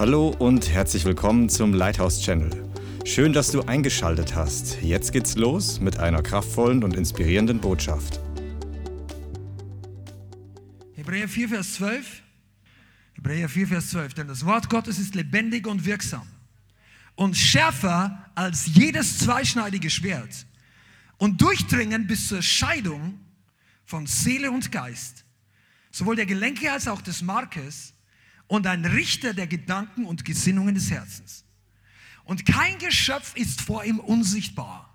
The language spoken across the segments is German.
Hallo und herzlich willkommen zum Lighthouse Channel. Schön, dass du eingeschaltet hast. Jetzt geht's los mit einer kraftvollen und inspirierenden Botschaft. Hebräer 4, Vers 12. Hebräer 4, Vers 12. Denn das Wort Gottes ist lebendig und wirksam und schärfer als jedes zweischneidige Schwert und durchdringend bis zur Scheidung von Seele und Geist, sowohl der Gelenke als auch des Markes und ein Richter der Gedanken und Gesinnungen des Herzens. Und kein Geschöpf ist vor ihm unsichtbar,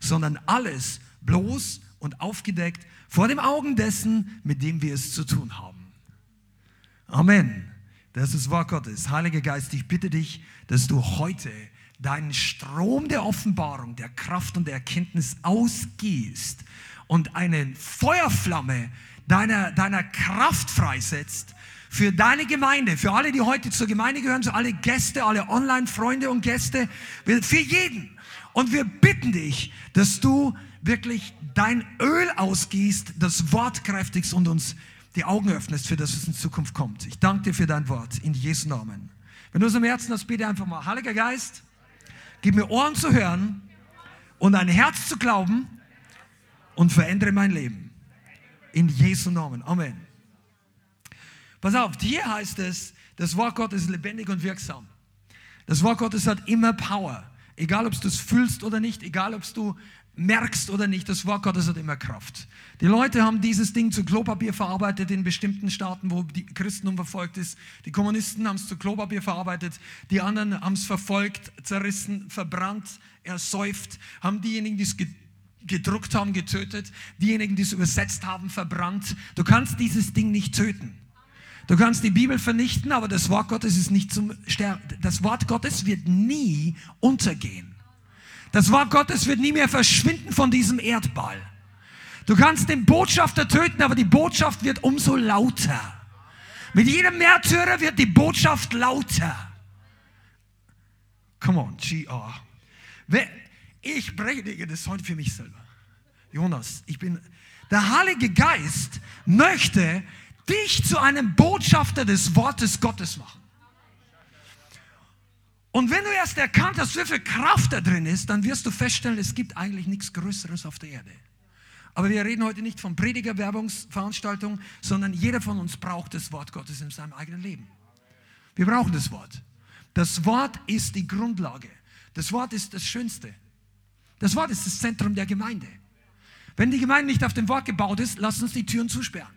sondern alles bloß und aufgedeckt vor dem Augen dessen, mit dem wir es zu tun haben. Amen. Das ist Wort Gottes. Heiliger Geist, ich bitte dich, dass du heute deinen Strom der Offenbarung, der Kraft und der Erkenntnis ausgießt und eine Feuerflamme deiner, deiner Kraft freisetzt für deine Gemeinde, für alle, die heute zur Gemeinde gehören, für alle Gäste, alle Online-Freunde und Gäste, für jeden. Und wir bitten dich, dass du wirklich dein Öl ausgießt, das Wort kräftigst und uns die Augen öffnest, für das es in Zukunft kommt. Ich danke dir für dein Wort in Jesu Namen. Wenn du es im Herzen hast, bitte einfach mal, Heiliger Geist, gib mir Ohren zu hören und ein Herz zu glauben und verändere mein Leben. In Jesu Namen. Amen. Pass auf, hier heißt es, das Wort Gottes ist lebendig und wirksam. Das Wort Gottes hat immer Power. Egal, ob du es fühlst oder nicht, egal, ob du merkst oder nicht, das Wort Gottes hat immer Kraft. Die Leute haben dieses Ding zu Klopapier verarbeitet in bestimmten Staaten, wo die Christentum verfolgt ist. Die Kommunisten haben es zu Klopapier verarbeitet, die anderen haben es verfolgt, zerrissen, verbrannt, ersäuft, haben diejenigen, die es gedruckt haben, getötet, diejenigen, die es übersetzt haben, verbrannt. Du kannst dieses Ding nicht töten. Du kannst die Bibel vernichten, aber das Wort Gottes ist nicht zum Sterben. Das Wort Gottes wird nie untergehen. Das Wort Gottes wird nie mehr verschwinden von diesem Erdball. Du kannst den Botschafter töten, aber die Botschaft wird umso lauter. Mit jedem Märtyrer wird die Botschaft lauter. Come on, GR. Ich predige das heute für mich selber. Jonas, ich bin, der Heilige Geist möchte dich zu einem Botschafter des Wortes Gottes machen. Und wenn du erst erkannt hast, wie viel Kraft da drin ist, dann wirst du feststellen, es gibt eigentlich nichts Größeres auf der Erde. Aber wir reden heute nicht von Predigerwerbungsveranstaltungen, sondern jeder von uns braucht das Wort Gottes in seinem eigenen Leben. Wir brauchen das Wort. Das Wort ist die Grundlage. Das Wort ist das Schönste. Das Wort ist das Zentrum der Gemeinde. Wenn die Gemeinde nicht auf dem Wort gebaut ist, lass uns die Türen zusperren.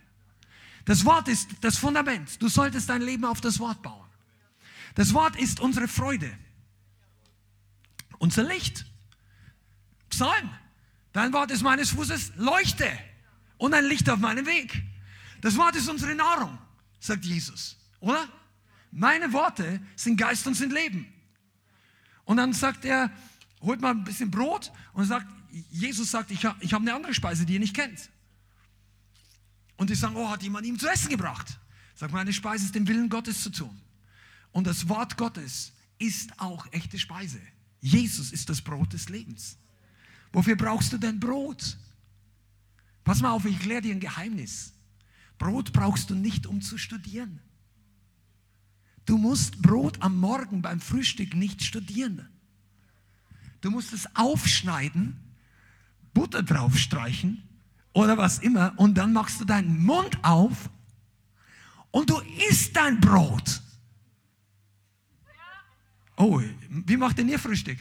Das Wort ist das Fundament. Du solltest dein Leben auf das Wort bauen. Das Wort ist unsere Freude, unser Licht. Psalm, dein Wort ist meines Fußes Leuchte und ein Licht auf meinem Weg. Das Wort ist unsere Nahrung, sagt Jesus, oder? Meine Worte sind Geist und sind Leben. Und dann sagt er, holt mal ein bisschen Brot und sagt, Jesus sagt, ich habe ich hab eine andere Speise, die ihr nicht kennt. Und die sagen, oh, hat jemand ihm zu essen gebracht? Sagt, meine Speise ist dem Willen Gottes zu tun. Und das Wort Gottes ist auch echte Speise. Jesus ist das Brot des Lebens. Wofür brauchst du denn Brot? Pass mal auf, ich kläre dir ein Geheimnis. Brot brauchst du nicht, um zu studieren. Du musst Brot am Morgen beim Frühstück nicht studieren. Du musst es aufschneiden, Butter draufstreichen oder was immer und dann machst du deinen Mund auf und du isst dein Brot. Oh, wie macht denn ihr Frühstück?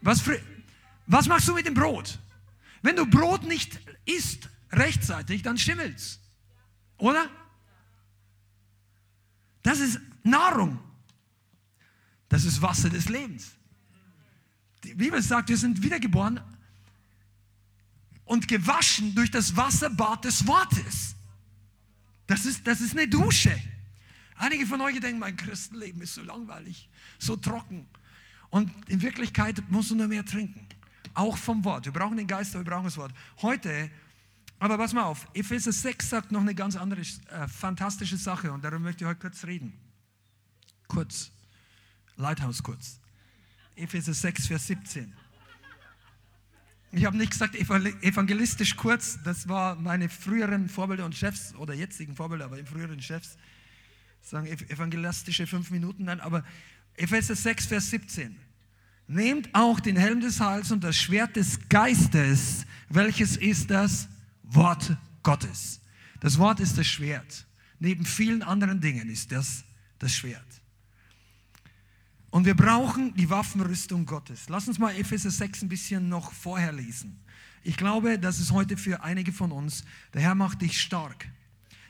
Was, was machst du mit dem Brot? Wenn du Brot nicht isst rechtzeitig, dann schimmelt's. Oder? Das ist Nahrung. Das ist Wasser des Lebens. Die Bibel sagt, wir sind wiedergeboren und gewaschen durch das Wasserbad des Wortes. Das ist, das ist eine Dusche. Einige von euch denken, mein Christenleben ist so langweilig, so trocken. Und in Wirklichkeit musst du nur mehr trinken. Auch vom Wort. Wir brauchen den Geist, aber wir brauchen das Wort. Heute, aber pass mal auf, Epheser 6 sagt noch eine ganz andere äh, fantastische Sache und darüber möchte ich heute kurz reden. Kurz. Lighthouse kurz. Epheser 6, Vers 17. Ich habe nicht gesagt evangelistisch kurz, das war meine früheren Vorbilder und Chefs oder jetzigen Vorbilder, aber im früheren Chefs sagen evangelistische fünf Minuten, nein, aber Epheser 6, Vers 17. Nehmt auch den Helm des Heils und das Schwert des Geistes, welches ist das Wort Gottes. Das Wort ist das Schwert. Neben vielen anderen Dingen ist das das Schwert. Und wir brauchen die Waffenrüstung Gottes. Lass uns mal Epheser 6 ein bisschen noch vorher lesen. Ich glaube, das ist heute für einige von uns. Der Herr macht dich stark.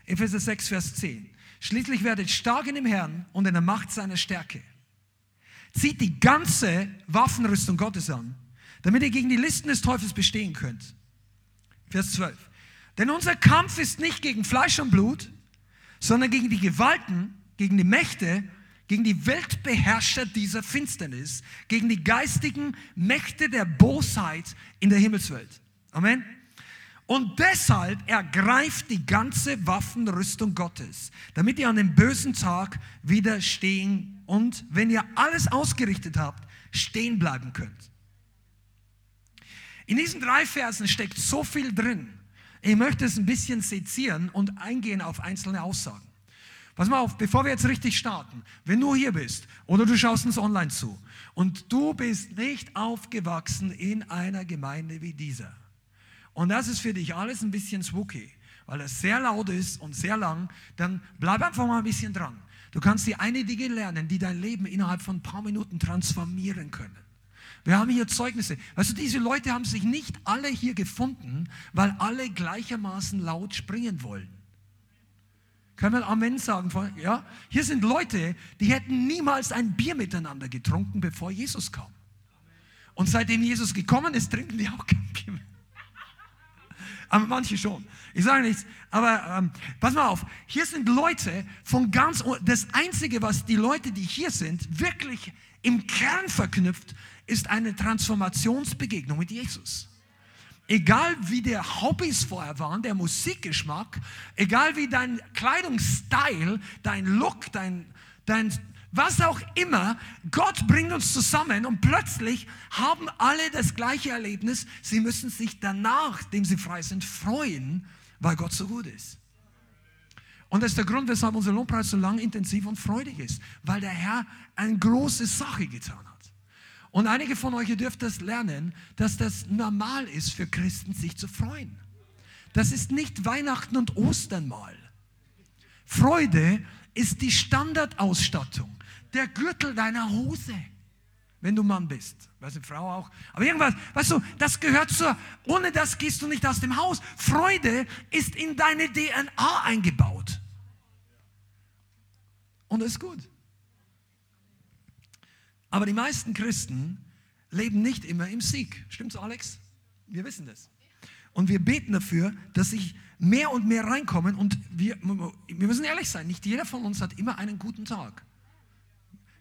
Epheser 6, Vers 10. Schließlich werdet stark in dem Herrn und in der Macht seiner Stärke. Zieht die ganze Waffenrüstung Gottes an, damit ihr gegen die Listen des Teufels bestehen könnt. Vers 12. Denn unser Kampf ist nicht gegen Fleisch und Blut, sondern gegen die Gewalten, gegen die Mächte, gegen die Weltbeherrscher dieser Finsternis, gegen die geistigen Mächte der Bosheit in der Himmelswelt. Amen. Und deshalb ergreift die ganze Waffenrüstung Gottes, damit ihr an dem bösen Tag widerstehen und, wenn ihr alles ausgerichtet habt, stehen bleiben könnt. In diesen drei Versen steckt so viel drin. Ich möchte es ein bisschen sezieren und eingehen auf einzelne Aussagen. Pass mal auf, bevor wir jetzt richtig starten, wenn du hier bist oder du schaust uns online zu und du bist nicht aufgewachsen in einer Gemeinde wie dieser, und das ist für dich alles ein bisschen spooky, weil es sehr laut ist und sehr lang, dann bleib einfach mal ein bisschen dran. Du kannst die eine Dinge lernen, die dein Leben innerhalb von ein paar Minuten transformieren können. Wir haben hier Zeugnisse. Also diese Leute haben sich nicht alle hier gefunden, weil alle gleichermaßen laut springen wollen. Können wir Amen sagen? Ja? Hier sind Leute, die hätten niemals ein Bier miteinander getrunken, bevor Jesus kam. Und seitdem Jesus gekommen ist, trinken die auch kein Bier mehr aber manche schon. Ich sage nichts, aber ähm, pass mal auf, hier sind Leute von ganz, das Einzige, was die Leute, die hier sind, wirklich im Kern verknüpft, ist eine Transformationsbegegnung mit Jesus. Egal wie der Hobbys vorher waren, der Musikgeschmack, egal wie dein Kleidungsstil, dein Look, dein, dein was auch immer, Gott bringt uns zusammen und plötzlich haben alle das gleiche Erlebnis. Sie müssen sich danach, dem sie frei sind, freuen, weil Gott so gut ist. Und das ist der Grund, weshalb unser Lobpreis so lang, intensiv und freudig ist, weil der Herr eine große Sache getan hat. Und einige von euch, ihr dürft das lernen, dass das normal ist für Christen, sich zu freuen. Das ist nicht Weihnachten und Ostern mal. Freude ist die Standardausstattung der Gürtel deiner Hose, wenn du Mann bist. Weißt du, Frau auch. Aber irgendwas, weißt du, das gehört zur, ohne das gehst du nicht aus dem Haus. Freude ist in deine DNA eingebaut. Und das ist gut. Aber die meisten Christen leben nicht immer im Sieg. Stimmt's, Alex? Wir wissen das. Und wir beten dafür, dass sich mehr und mehr reinkommen. Und wir, wir müssen ehrlich sein, nicht jeder von uns hat immer einen guten Tag.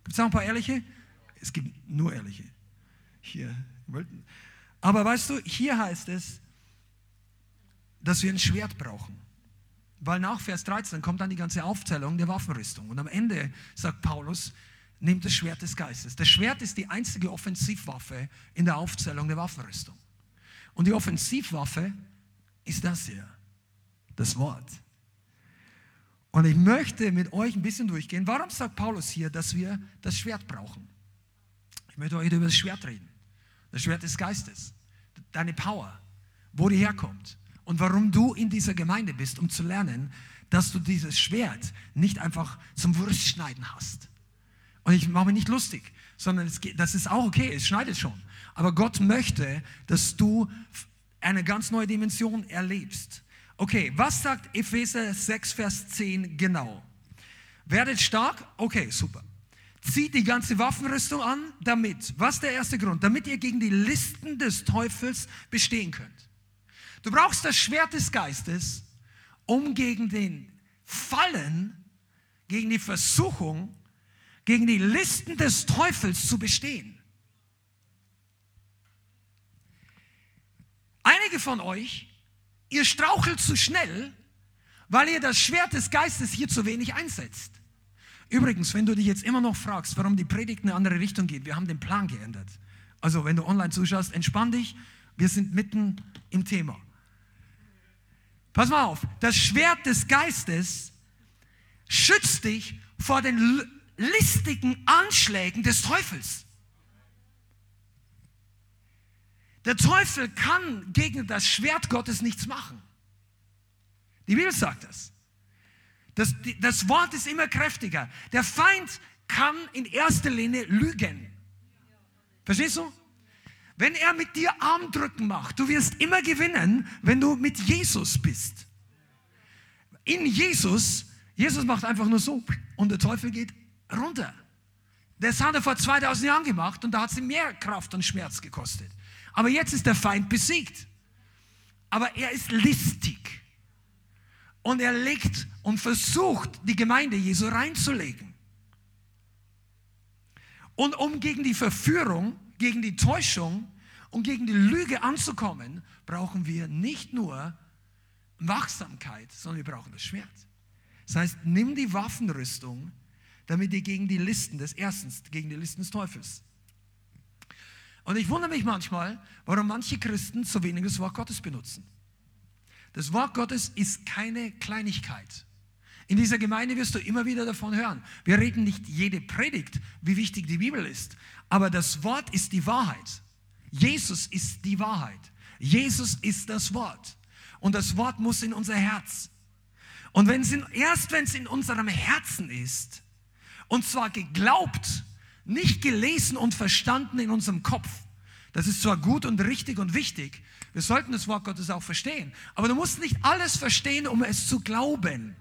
Gibt es auch ein paar ehrliche? Es gibt nur ehrliche. Hier. Aber weißt du, hier heißt es, dass wir ein Schwert brauchen. Weil nach Vers 13 kommt dann die ganze Aufzählung der Waffenrüstung. Und am Ende sagt Paulus, nehmt das Schwert des Geistes. Das Schwert ist die einzige Offensivwaffe in der Aufzählung der Waffenrüstung. Und die Offensivwaffe ist das hier, das Wort. Und ich möchte mit euch ein bisschen durchgehen. Warum sagt Paulus hier, dass wir das Schwert brauchen? Ich möchte heute über das Schwert reden. Das Schwert des Geistes. Deine Power. Wo die herkommt. Und warum du in dieser Gemeinde bist, um zu lernen, dass du dieses Schwert nicht einfach zum Wurstschneiden hast. Und ich mache mich nicht lustig, sondern es das ist auch okay, es schneidet schon. Aber Gott möchte, dass du eine ganz neue Dimension erlebst. Okay, was sagt Epheser 6, Vers 10 genau? Werdet stark? Okay, super. Zieht die ganze Waffenrüstung an, damit, was ist der erste Grund? Damit ihr gegen die Listen des Teufels bestehen könnt. Du brauchst das Schwert des Geistes, um gegen den Fallen, gegen die Versuchung, gegen die Listen des Teufels zu bestehen. Einige von euch Ihr strauchelt zu schnell, weil ihr das Schwert des Geistes hier zu wenig einsetzt. Übrigens, wenn du dich jetzt immer noch fragst, warum die Predigt in eine andere Richtung geht, wir haben den Plan geändert. Also, wenn du online zuschaust, entspann dich, wir sind mitten im Thema. Pass mal auf, das Schwert des Geistes schützt dich vor den listigen Anschlägen des Teufels. Der Teufel kann gegen das Schwert Gottes nichts machen. Die Bibel sagt das. Das, das Wort ist immer kräftiger. Der Feind kann in erster Linie lügen. Verstehst du? Wenn er mit dir Armdrücken macht, du wirst immer gewinnen, wenn du mit Jesus bist. In Jesus, Jesus macht einfach nur so und der Teufel geht runter. Das hat er vor 2000 Jahren gemacht und da hat es ihm mehr Kraft und Schmerz gekostet. Aber jetzt ist der Feind besiegt. Aber er ist listig. Und er legt und versucht, die Gemeinde Jesu reinzulegen. Und um gegen die Verführung, gegen die Täuschung und gegen die Lüge anzukommen, brauchen wir nicht nur Wachsamkeit, sondern wir brauchen das Schwert. Das heißt, nimm die Waffenrüstung, damit ihr gegen die Listen des Erstens, gegen die Listen des Teufels. Und ich wundere mich manchmal, warum manche Christen zu wenig das Wort Gottes benutzen. Das Wort Gottes ist keine Kleinigkeit. In dieser Gemeinde wirst du immer wieder davon hören. Wir reden nicht jede Predigt, wie wichtig die Bibel ist, aber das Wort ist die Wahrheit. Jesus ist die Wahrheit. Jesus ist das Wort. Und das Wort muss in unser Herz. Und wenn es in, erst wenn es in unserem Herzen ist, und zwar geglaubt, nicht gelesen und verstanden in unserem Kopf, das ist zwar gut und richtig und wichtig, wir sollten das Wort Gottes auch verstehen, aber du musst nicht alles verstehen, um es zu glauben.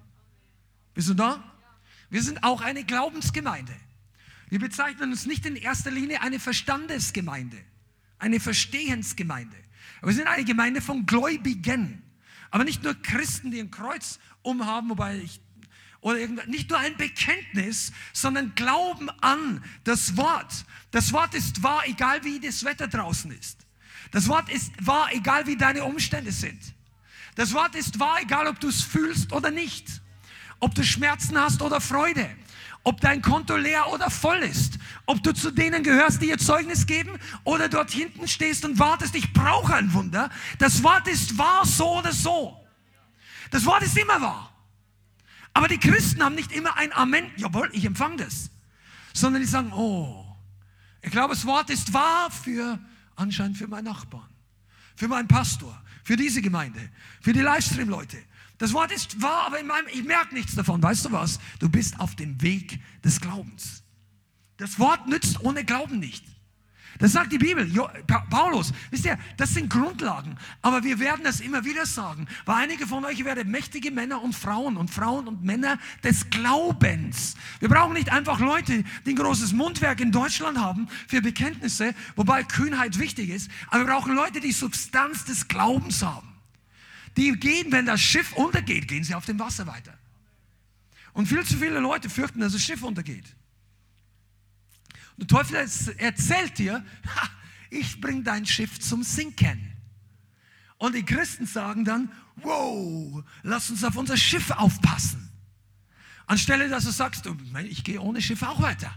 Bist du da? Wir sind auch eine Glaubensgemeinde. Wir bezeichnen uns nicht in erster Linie eine Verstandesgemeinde, eine Verstehensgemeinde. Aber wir sind eine Gemeinde von Gläubigen. Aber nicht nur Christen, die ein Kreuz umhaben, wobei ich oder nicht nur ein Bekenntnis, sondern Glauben an das Wort. Das Wort ist wahr, egal wie das Wetter draußen ist. Das Wort ist wahr, egal wie deine Umstände sind. Das Wort ist wahr, egal ob du es fühlst oder nicht. Ob du Schmerzen hast oder Freude. Ob dein Konto leer oder voll ist. Ob du zu denen gehörst, die ihr Zeugnis geben oder dort hinten stehst und wartest, ich brauche ein Wunder. Das Wort ist wahr, so oder so. Das Wort ist immer wahr. Aber die Christen haben nicht immer ein Amen, jawohl, ich empfange das. Sondern die sagen, oh, ich glaube, das Wort ist wahr für anscheinend für meinen Nachbarn, für meinen Pastor, für diese Gemeinde, für die Livestream-Leute. Das Wort ist wahr, aber meinem, ich merke nichts davon. Weißt du was? Du bist auf dem Weg des Glaubens. Das Wort nützt ohne Glauben nicht. Das sagt die Bibel. Paulus, wisst ihr, das sind Grundlagen. Aber wir werden das immer wieder sagen, weil einige von euch werden mächtige Männer und Frauen und Frauen und Männer des Glaubens. Wir brauchen nicht einfach Leute, die ein großes Mundwerk in Deutschland haben für Bekenntnisse, wobei Kühnheit wichtig ist. Aber wir brauchen Leute, die Substanz des Glaubens haben. Die gehen, wenn das Schiff untergeht, gehen sie auf dem Wasser weiter. Und viel zu viele Leute fürchten, dass das Schiff untergeht. Der Teufel erzählt dir, ha, ich bringe dein Schiff zum Sinken. Und die Christen sagen dann, wow, lass uns auf unser Schiff aufpassen. Anstelle, dass du sagst, ich gehe ohne Schiff auch weiter.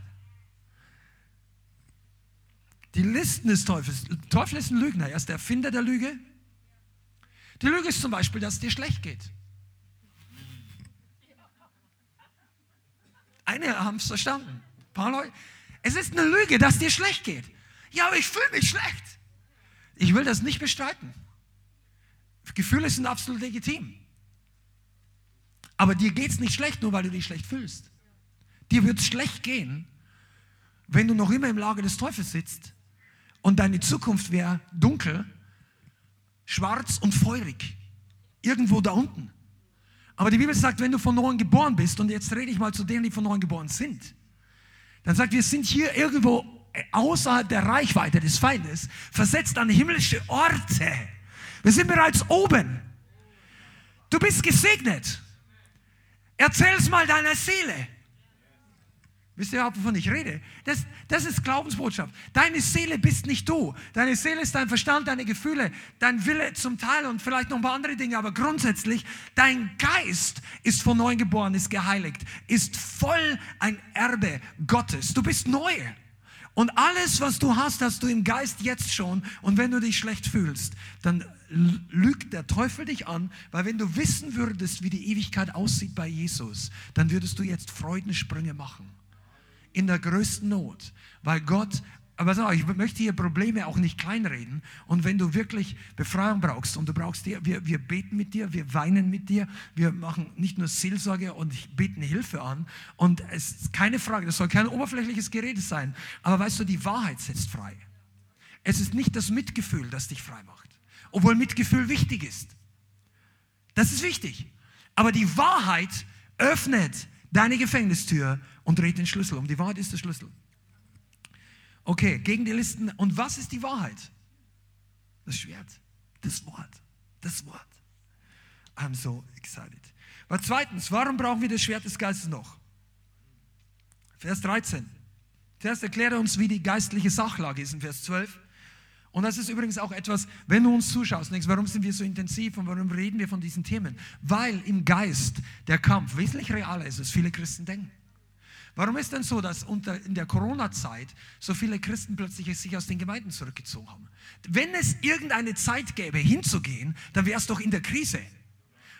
Die Listen des Teufels. Der Teufel ist ein Lügner, er ist der Erfinder der Lüge. Die Lüge ist zum Beispiel, dass es dir schlecht geht. Einige haben es verstanden. Ein paar Leute, es ist eine Lüge, dass dir schlecht geht. Ja, aber ich fühle mich schlecht. Ich will das nicht bestreiten. Gefühle sind absolut legitim. Aber dir geht es nicht schlecht, nur weil du dich schlecht fühlst. Dir wird es schlecht gehen, wenn du noch immer im Lager des Teufels sitzt und deine Zukunft wäre dunkel, schwarz und feurig. Irgendwo da unten. Aber die Bibel sagt, wenn du von neuem geboren bist, und jetzt rede ich mal zu denen, die von neuem geboren sind, dann sagt, wir sind hier irgendwo außerhalb der Reichweite des Feindes, versetzt an himmlische Orte. Wir sind bereits oben. Du bist gesegnet. Erzähl's mal deiner Seele. Wisst ihr überhaupt, wovon ich rede? Das, das ist Glaubensbotschaft. Deine Seele bist nicht du. Deine Seele ist dein Verstand, deine Gefühle, dein Wille zum Teil und vielleicht noch ein paar andere Dinge. Aber grundsätzlich, dein Geist ist von neuem geboren, ist geheiligt, ist voll ein Erbe Gottes. Du bist neu. Und alles, was du hast, hast du im Geist jetzt schon. Und wenn du dich schlecht fühlst, dann lügt der Teufel dich an, weil wenn du wissen würdest, wie die Ewigkeit aussieht bei Jesus, dann würdest du jetzt Freudensprünge machen. In der größten Not, weil Gott aber so, ich möchte hier Probleme auch nicht kleinreden. Und wenn du wirklich Befreiung brauchst und du brauchst dir, wir, wir beten mit dir, wir weinen mit dir, wir machen nicht nur Seelsorge und beten Hilfe an. Und es ist keine Frage, das soll kein oberflächliches Gerede sein. Aber weißt du, die Wahrheit setzt frei. Es ist nicht das Mitgefühl, das dich frei macht. Obwohl Mitgefühl wichtig ist. Das ist wichtig. Aber die Wahrheit öffnet deine Gefängnistür und dreht den Schlüssel um. Die Wahrheit ist der Schlüssel. Okay, gegen die Listen. Und was ist die Wahrheit? Das Schwert, das Wort, das Wort. I'm so excited. Aber zweitens, warum brauchen wir das Schwert des Geistes noch? Vers 13. Zuerst erkläre uns, wie die geistliche Sachlage ist in Vers 12. Und das ist übrigens auch etwas, wenn du uns zuschaust, denkst, warum sind wir so intensiv und warum reden wir von diesen Themen? Weil im Geist der Kampf wesentlich realer ist, als viele Christen denken. Warum ist denn so, dass unter, in der Corona-Zeit so viele Christen plötzlich sich aus den Gemeinden zurückgezogen haben? Wenn es irgendeine Zeit gäbe, hinzugehen, dann wäre es doch in der Krise.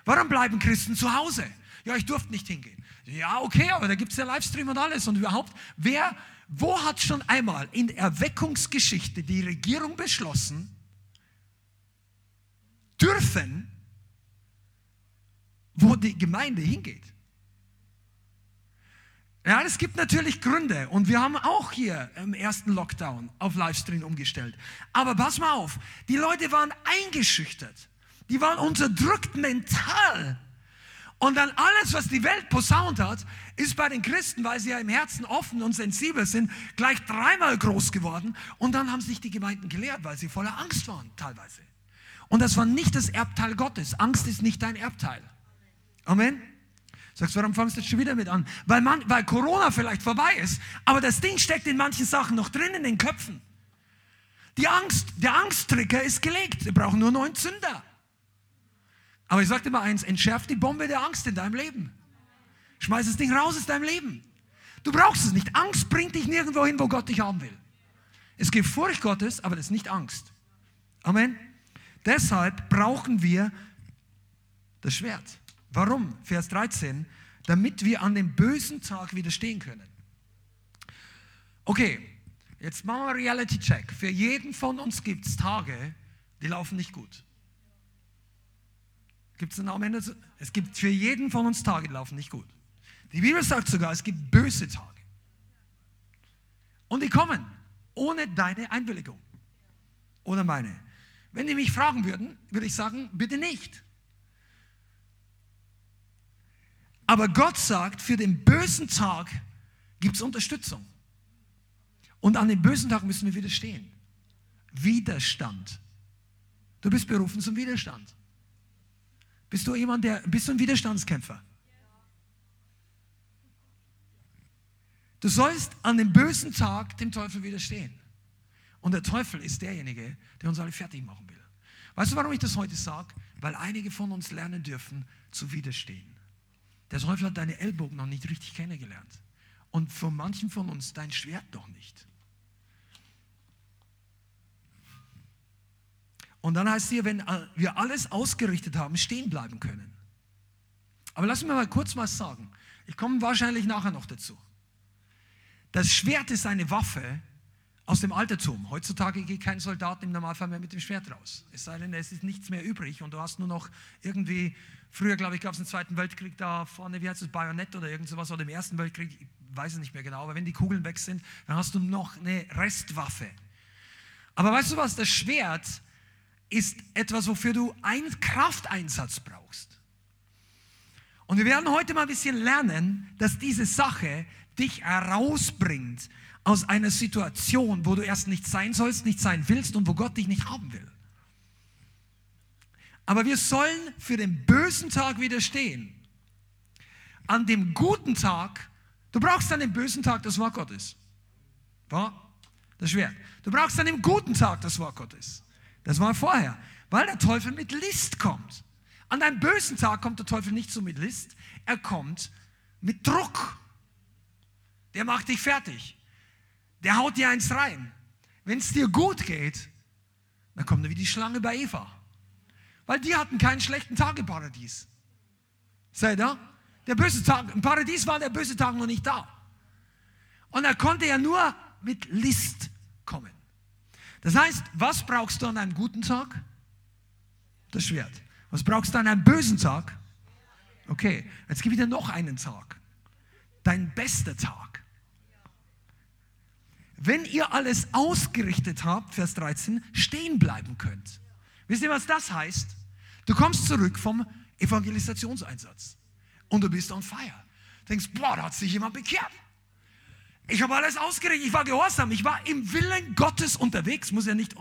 Warum bleiben Christen zu Hause? Ja, ich durfte nicht hingehen. Ja, okay, aber da gibt es ja Livestream und alles. Und überhaupt, wer, wo hat schon einmal in Erweckungsgeschichte die Regierung beschlossen, dürfen, wo die Gemeinde hingeht? Ja, es gibt natürlich Gründe und wir haben auch hier im ersten Lockdown auf Livestream umgestellt. Aber pass mal auf, die Leute waren eingeschüchtert, die waren unterdrückt mental. Und dann alles, was die Welt posaunt hat, ist bei den Christen, weil sie ja im Herzen offen und sensibel sind, gleich dreimal groß geworden. Und dann haben sich die Gemeinden gelehrt, weil sie voller Angst waren teilweise. Und das war nicht das Erbteil Gottes. Angst ist nicht dein Erbteil. Amen. Sagst, warum fangst du jetzt schon wieder mit an? Weil, man, weil Corona vielleicht vorbei ist, aber das Ding steckt in manchen Sachen noch drin in den Köpfen. Die Angst, der Angsttrigger ist gelegt. Wir brauchen nur neun Zünder. Aber ich sage dir mal eins, entschärft die Bombe der Angst in deinem Leben. Schmeiß das Ding raus aus deinem Leben. Du brauchst es nicht. Angst bringt dich nirgendwo hin, wo Gott dich haben will. Es gibt Furcht Gottes, aber das ist nicht Angst. Amen. Deshalb brauchen wir das Schwert. Warum? Vers 13, damit wir an dem bösen Tag widerstehen können. Okay, jetzt machen wir Reality Check. Für jeden von uns gibt es Tage, die laufen nicht gut. Gibt es einen Namen? Es gibt für jeden von uns Tage, die laufen nicht gut. Die Bibel sagt sogar, es gibt böse Tage. Und die kommen ohne deine Einwilligung. Ohne meine. Wenn die mich fragen würden, würde ich sagen, bitte nicht. Aber Gott sagt, für den bösen Tag gibt es Unterstützung. Und an dem bösen Tag müssen wir widerstehen. Widerstand. Du bist berufen zum Widerstand. Bist du jemand, der, bist du ein Widerstandskämpfer? Du sollst an dem bösen Tag dem Teufel widerstehen. Und der Teufel ist derjenige, der uns alle fertig machen will. Weißt du, warum ich das heute sage? Weil einige von uns lernen dürfen, zu widerstehen. Der Teufel hat deine Ellbogen noch nicht richtig kennengelernt. Und von manchen von uns dein Schwert noch nicht. Und dann heißt es hier, wenn wir alles ausgerichtet haben, stehen bleiben können. Aber lass mich mal kurz was sagen. Ich komme wahrscheinlich nachher noch dazu. Das Schwert ist eine Waffe aus dem Altertum. Heutzutage geht kein Soldat im Normalfall mehr mit dem Schwert raus. Es sei denn, es ist nichts mehr übrig und du hast nur noch irgendwie Früher, glaube ich, gab es im Zweiten Weltkrieg da vorne, wie heißt es, Bajonett oder irgend sowas, oder im Ersten Weltkrieg, ich weiß es nicht mehr genau, aber wenn die Kugeln weg sind, dann hast du noch eine Restwaffe. Aber weißt du was, das Schwert ist etwas, wofür du einen Krafteinsatz brauchst. Und wir werden heute mal ein bisschen lernen, dass diese Sache dich herausbringt aus einer Situation, wo du erst nicht sein sollst, nicht sein willst und wo Gott dich nicht haben will. Aber wir sollen für den bösen Tag widerstehen. An dem guten Tag, du brauchst an dem bösen Tag das Wort Gottes. Das Schwert. Du brauchst an dem guten Tag das Wort Gottes. Das war vorher, weil der Teufel mit List kommt. An deinem bösen Tag kommt der Teufel nicht so mit List, er kommt mit Druck. Der macht dich fertig. der haut dir eins rein. Wenn es dir gut geht, dann kommt er wie die Schlange bei Eva. Weil die hatten keinen schlechten Tag im Paradies. Seid ihr? Der böse Tag, im Paradies war der böse Tag noch nicht da. Und er konnte ja nur mit List kommen. Das heißt, was brauchst du an einem guten Tag? Das Schwert. Was brauchst du an einem bösen Tag? Okay, jetzt gebe ich dir noch einen Tag. Dein bester Tag. Wenn ihr alles ausgerichtet habt, Vers 13, stehen bleiben könnt. Wisst ihr, was das heißt? Du kommst zurück vom Evangelisationseinsatz und du bist on fire. Du denkst, boah, da hat sich jemand bekehrt. Ich habe alles ausgerichtet, ich war gehorsam, ich war im Willen Gottes unterwegs, muss ja nicht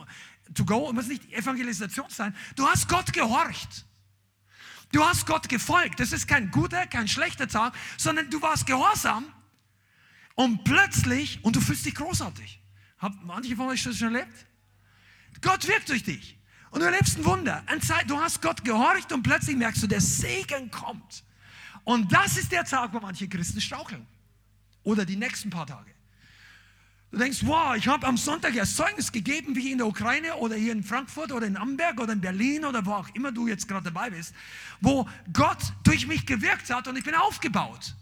to go, muss nicht Evangelisation sein. Du hast Gott gehorcht. Du hast Gott gefolgt. Das ist kein guter, kein schlechter Tag, sondern du warst gehorsam und plötzlich, und du fühlst dich großartig. Haben manche von euch das schon erlebt? Gott wirkt durch dich. Und du erlebst ein Wunder. Du hast Gott gehorcht und plötzlich merkst du, der Segen kommt. Und das ist der Tag, wo manche Christen straucheln. Oder die nächsten paar Tage. Du denkst, wow, ich habe am Sonntag erst Zeugnis gegeben, wie in der Ukraine oder hier in Frankfurt oder in Amberg oder in Berlin oder wo auch immer du jetzt gerade dabei bist, wo Gott durch mich gewirkt hat und ich bin aufgebaut.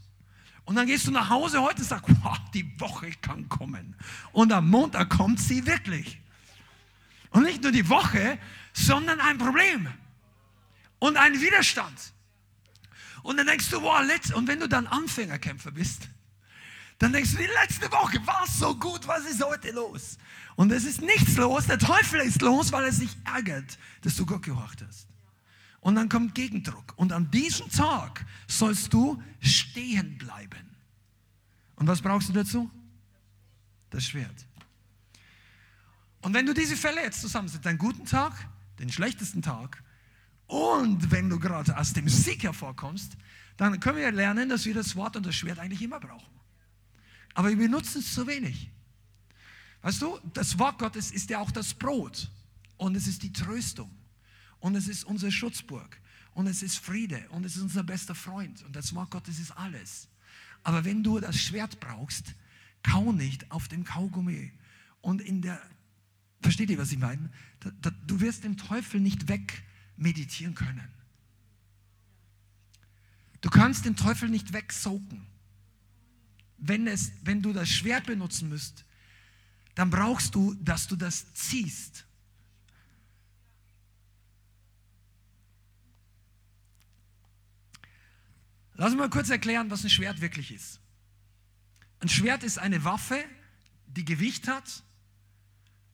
Und dann gehst du nach Hause heute und sagst, wow, die Woche kann kommen. Und am Montag kommt sie wirklich. Und nicht nur die Woche, sondern ein Problem und ein Widerstand. Und dann denkst du, wow, letzt, und wenn du dann Anfängerkämpfer bist, dann denkst du, die letzte Woche war so gut, was ist heute los? Und es ist nichts los, der Teufel ist los, weil er sich ärgert, dass du Gott gehorcht hast. Und dann kommt Gegendruck. Und an diesem Tag sollst du stehen bleiben. Und was brauchst du dazu? Das Schwert. Und wenn du diese Fälle jetzt zusammensetzt, einen guten Tag, den schlechtesten Tag und wenn du gerade aus dem Sieg hervorkommst, dann können wir lernen, dass wir das Wort und das Schwert eigentlich immer brauchen. Aber wir benutzen es zu wenig. Weißt du, das Wort Gottes ist ja auch das Brot und es ist die Tröstung und es ist unsere Schutzburg und es ist Friede und es ist unser bester Freund und das Wort Gottes ist alles. Aber wenn du das Schwert brauchst, kau nicht auf dem Kaugummi und in der, versteht ihr, was ich meine? Du wirst den Teufel nicht weg meditieren können. Du kannst den Teufel nicht wegsoaken. Wenn, es, wenn du das Schwert benutzen müsst, dann brauchst du, dass du das ziehst. Lass mich mal kurz erklären, was ein Schwert wirklich ist. Ein Schwert ist eine Waffe, die Gewicht hat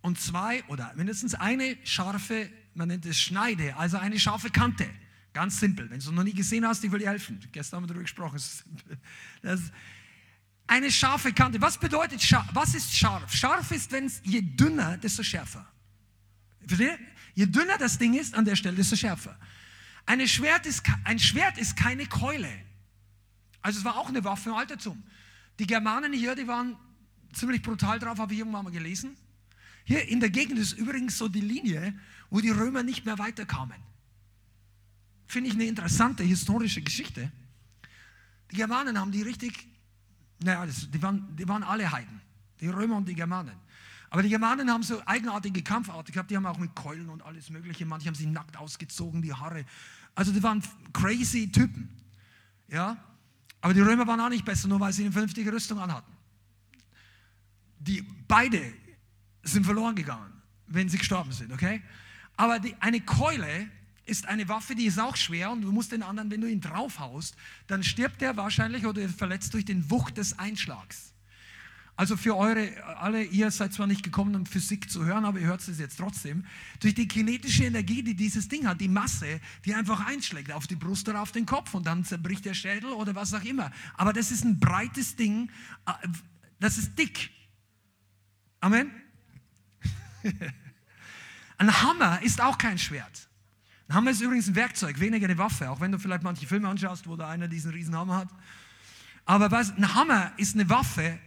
und zwei oder mindestens eine scharfe man nennt es Schneide, also eine scharfe Kante. Ganz simpel. Wenn du es noch nie gesehen hast, ich will dir helfen. Gestern haben wir darüber gesprochen. Das ist eine scharfe Kante. Was bedeutet scharf? Was ist scharf? Scharf ist, wenn es je dünner, desto schärfer. Versteht? Je dünner das Ding ist an der Stelle, desto schärfer. Eine Schwert ist, ein Schwert ist keine Keule. Also es war auch eine Waffe im Altertum. Die Germanen hier, die waren ziemlich brutal drauf, habe ich irgendwann mal gelesen. Hier in der Gegend ist übrigens so die Linie, wo die Römer nicht mehr weiterkamen. Finde ich eine interessante historische Geschichte. Die Germanen haben die richtig, naja, das, die, waren, die waren alle Heiden, die Römer und die Germanen. Aber die Germanen haben so eigenartige Kampfarten gehabt, die haben auch mit Keulen und alles Mögliche, manche haben sie nackt ausgezogen, die Haare. Also die waren crazy Typen. Ja? Aber die Römer waren auch nicht besser, nur weil sie eine vernünftige Rüstung anhatten. Die beide sind verloren gegangen, wenn sie gestorben sind, okay? Aber die, eine Keule ist eine Waffe, die ist auch schwer und du musst den anderen, wenn du ihn draufhaust, dann stirbt er wahrscheinlich oder verletzt durch den Wucht des Einschlags. Also für eure, alle, ihr seid zwar nicht gekommen, um Physik zu hören, aber ihr hört es jetzt trotzdem. Durch die kinetische Energie, die dieses Ding hat, die Masse, die einfach einschlägt auf die Brust oder auf den Kopf und dann zerbricht der Schädel oder was auch immer. Aber das ist ein breites Ding, äh, das ist dick. Amen. Ein Hammer ist auch kein Schwert. Ein Hammer ist übrigens ein Werkzeug, weniger eine Waffe, auch wenn du vielleicht manche Filme anschaust, wo da einer diesen riesen Hammer hat. Aber was, ein Hammer ist eine Waffe,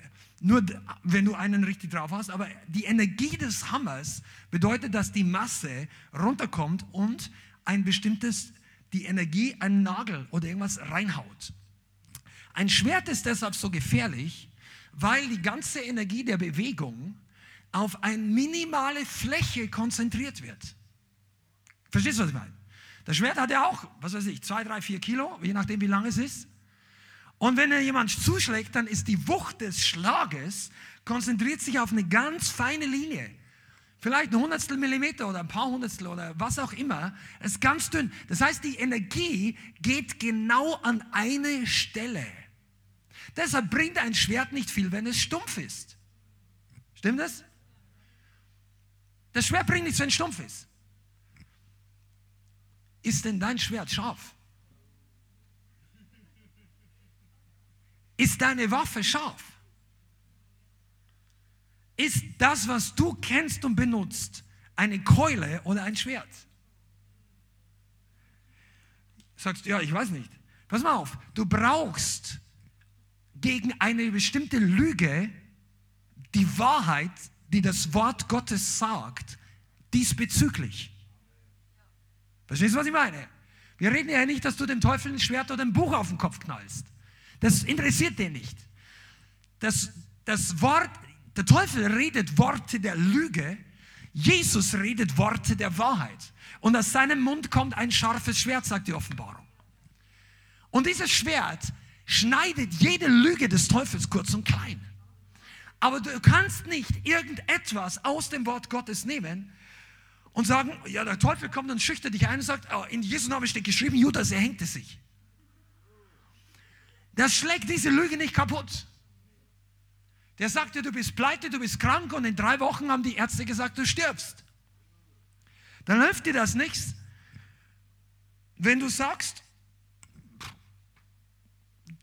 nur wenn du einen richtig drauf hast. Aber die Energie des Hammers bedeutet, dass die Masse runterkommt und ein bestimmtes, die Energie einen Nagel oder irgendwas reinhaut. Ein Schwert ist deshalb so gefährlich, weil die ganze Energie der Bewegung auf eine minimale Fläche konzentriert wird. Verstehst du, was ich meine? Das Schwert hat ja auch, was weiß ich, zwei, drei, vier Kilo, je nachdem, wie lang es ist. Und wenn er jemand zuschlägt, dann ist die Wucht des Schlages konzentriert sich auf eine ganz feine Linie. Vielleicht ein Hundertstel Millimeter oder ein paar Hundertstel oder was auch immer. Es ist ganz dünn. Das heißt, die Energie geht genau an eine Stelle. Deshalb bringt ein Schwert nicht viel, wenn es stumpf ist. Stimmt das? Das Schwert bringt nichts, wenn es stumpf ist. Ist denn dein Schwert scharf? Ist deine Waffe scharf? Ist das, was du kennst und benutzt, eine Keule oder ein Schwert? Sagst du, ja, ich weiß nicht. Pass mal auf, du brauchst gegen eine bestimmte Lüge die Wahrheit, die das Wort Gottes sagt, diesbezüglich. Verstehst du, was ich meine? Wir reden ja nicht, dass du dem Teufel ein Schwert oder ein Buch auf den Kopf knallst. Das interessiert den nicht. Das, das Wort, der Teufel redet Worte der Lüge, Jesus redet Worte der Wahrheit. Und aus seinem Mund kommt ein scharfes Schwert, sagt die Offenbarung. Und dieses Schwert schneidet jede Lüge des Teufels kurz und klein. Aber du kannst nicht irgendetwas aus dem Wort Gottes nehmen und sagen, ja, der Teufel kommt und schüchtert dich ein und sagt, oh, in Jesu Namen steht geschrieben, Judas, er hängte sich. Das schlägt diese Lüge nicht kaputt. Der sagte, du bist pleite, du bist krank und in drei Wochen haben die Ärzte gesagt, du stirbst. Dann hilft dir das nichts, wenn du sagst,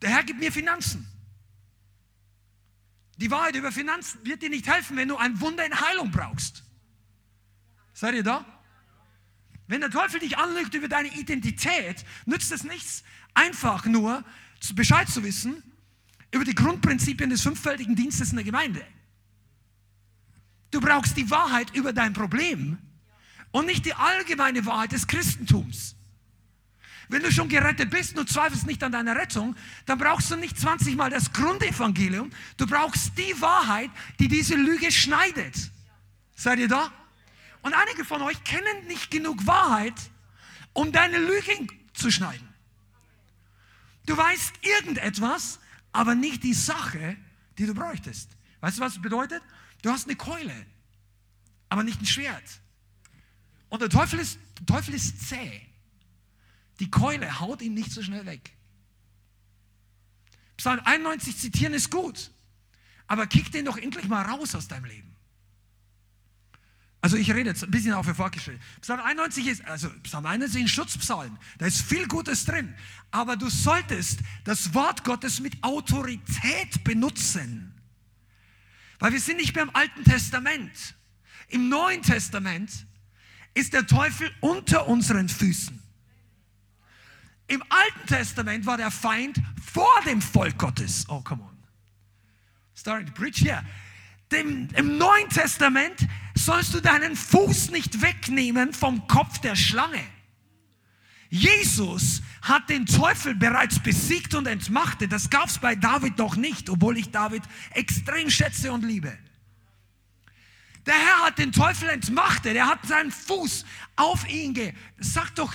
der Herr gibt mir Finanzen. Die Wahrheit über Finanzen wird dir nicht helfen, wenn du ein Wunder in Heilung brauchst. Seid ihr da? Wenn der Teufel dich anlügt über deine Identität, nützt es nichts, einfach nur Bescheid zu wissen über die Grundprinzipien des fünffältigen Dienstes in der Gemeinde. Du brauchst die Wahrheit über dein Problem und nicht die allgemeine Wahrheit des Christentums. Wenn du schon gerettet bist und zweifelst nicht an deiner Rettung, dann brauchst du nicht 20 Mal das Grundevangelium. Du brauchst die Wahrheit, die diese Lüge schneidet. Seid ihr da? Und einige von euch kennen nicht genug Wahrheit, um deine Lüge zu schneiden. Du weißt irgendetwas, aber nicht die Sache, die du bräuchtest. Weißt du, was das bedeutet? Du hast eine Keule, aber nicht ein Schwert. Und der Teufel ist, der Teufel ist zäh. Die Keule haut ihn nicht so schnell weg. Psalm 91 zitieren ist gut, aber kick den doch endlich mal raus aus deinem Leben. Also ich rede jetzt ein bisschen auf hervorgestellt. Psalm 91 ist, also Psalm 91 ist ein Schutzpsalm. Da ist viel Gutes drin. Aber du solltest das Wort Gottes mit Autorität benutzen. Weil wir sind nicht mehr im Alten Testament. Im Neuen Testament ist der Teufel unter unseren Füßen. Im Alten Testament war der Feind vor dem Volk Gottes. Oh, come on. Starting to preach here dem, im Neuen Testament sollst du deinen Fuß nicht wegnehmen vom Kopf der Schlange. Jesus hat den Teufel bereits besiegt und entmachtet. Das gab es bei David noch nicht, obwohl ich David extrem schätze und liebe. Der Herr hat den Teufel entmachtet. Er hat seinen Fuß auf ihn ge. Sag doch,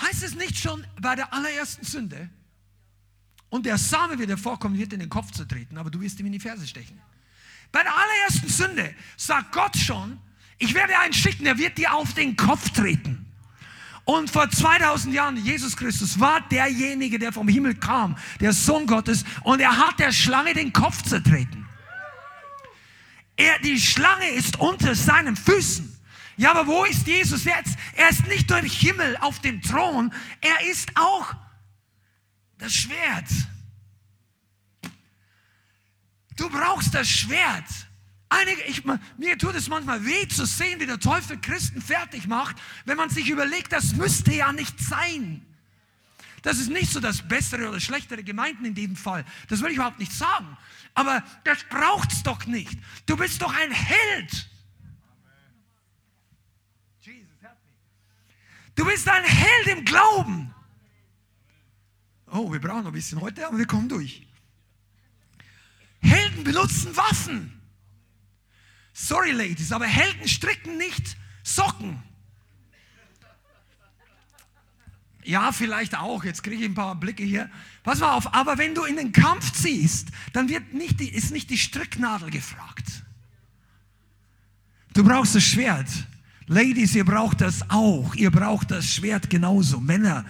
heißt es nicht schon bei der allerersten Sünde? Und der Same, wie der vorkommt, wird in den Kopf zu treten, aber du wirst ihm in die Ferse stechen. Bei der allerersten Sünde sagt Gott schon, ich werde einen schicken, der wird dir auf den Kopf treten. Und vor 2000 Jahren, Jesus Christus war derjenige, der vom Himmel kam, der Sohn Gottes, und er hat der Schlange den Kopf zertreten. Er, die Schlange ist unter seinen Füßen. Ja, aber wo ist Jesus jetzt? Er ist nicht nur im Himmel auf dem Thron, er ist auch das Schwert. Du brauchst das Schwert. Einige, ich, mir tut es manchmal weh zu sehen, wie der Teufel Christen fertig macht, wenn man sich überlegt, das müsste ja nicht sein. Das ist nicht so das bessere oder schlechtere Gemeinden in dem Fall. Das will ich überhaupt nicht sagen. Aber das braucht es doch nicht. Du bist doch ein Held. Du bist ein Held im Glauben. Oh, wir brauchen noch ein bisschen heute, aber wir kommen durch. Helden benutzen Waffen. Sorry, Ladies, aber Helden stricken nicht Socken. Ja, vielleicht auch. Jetzt kriege ich ein paar Blicke hier. Pass mal auf, aber wenn du in den Kampf ziehst, dann wird nicht die, ist nicht die Stricknadel gefragt. Du brauchst das Schwert. Ladies, ihr braucht das auch. Ihr braucht das Schwert genauso. Männer.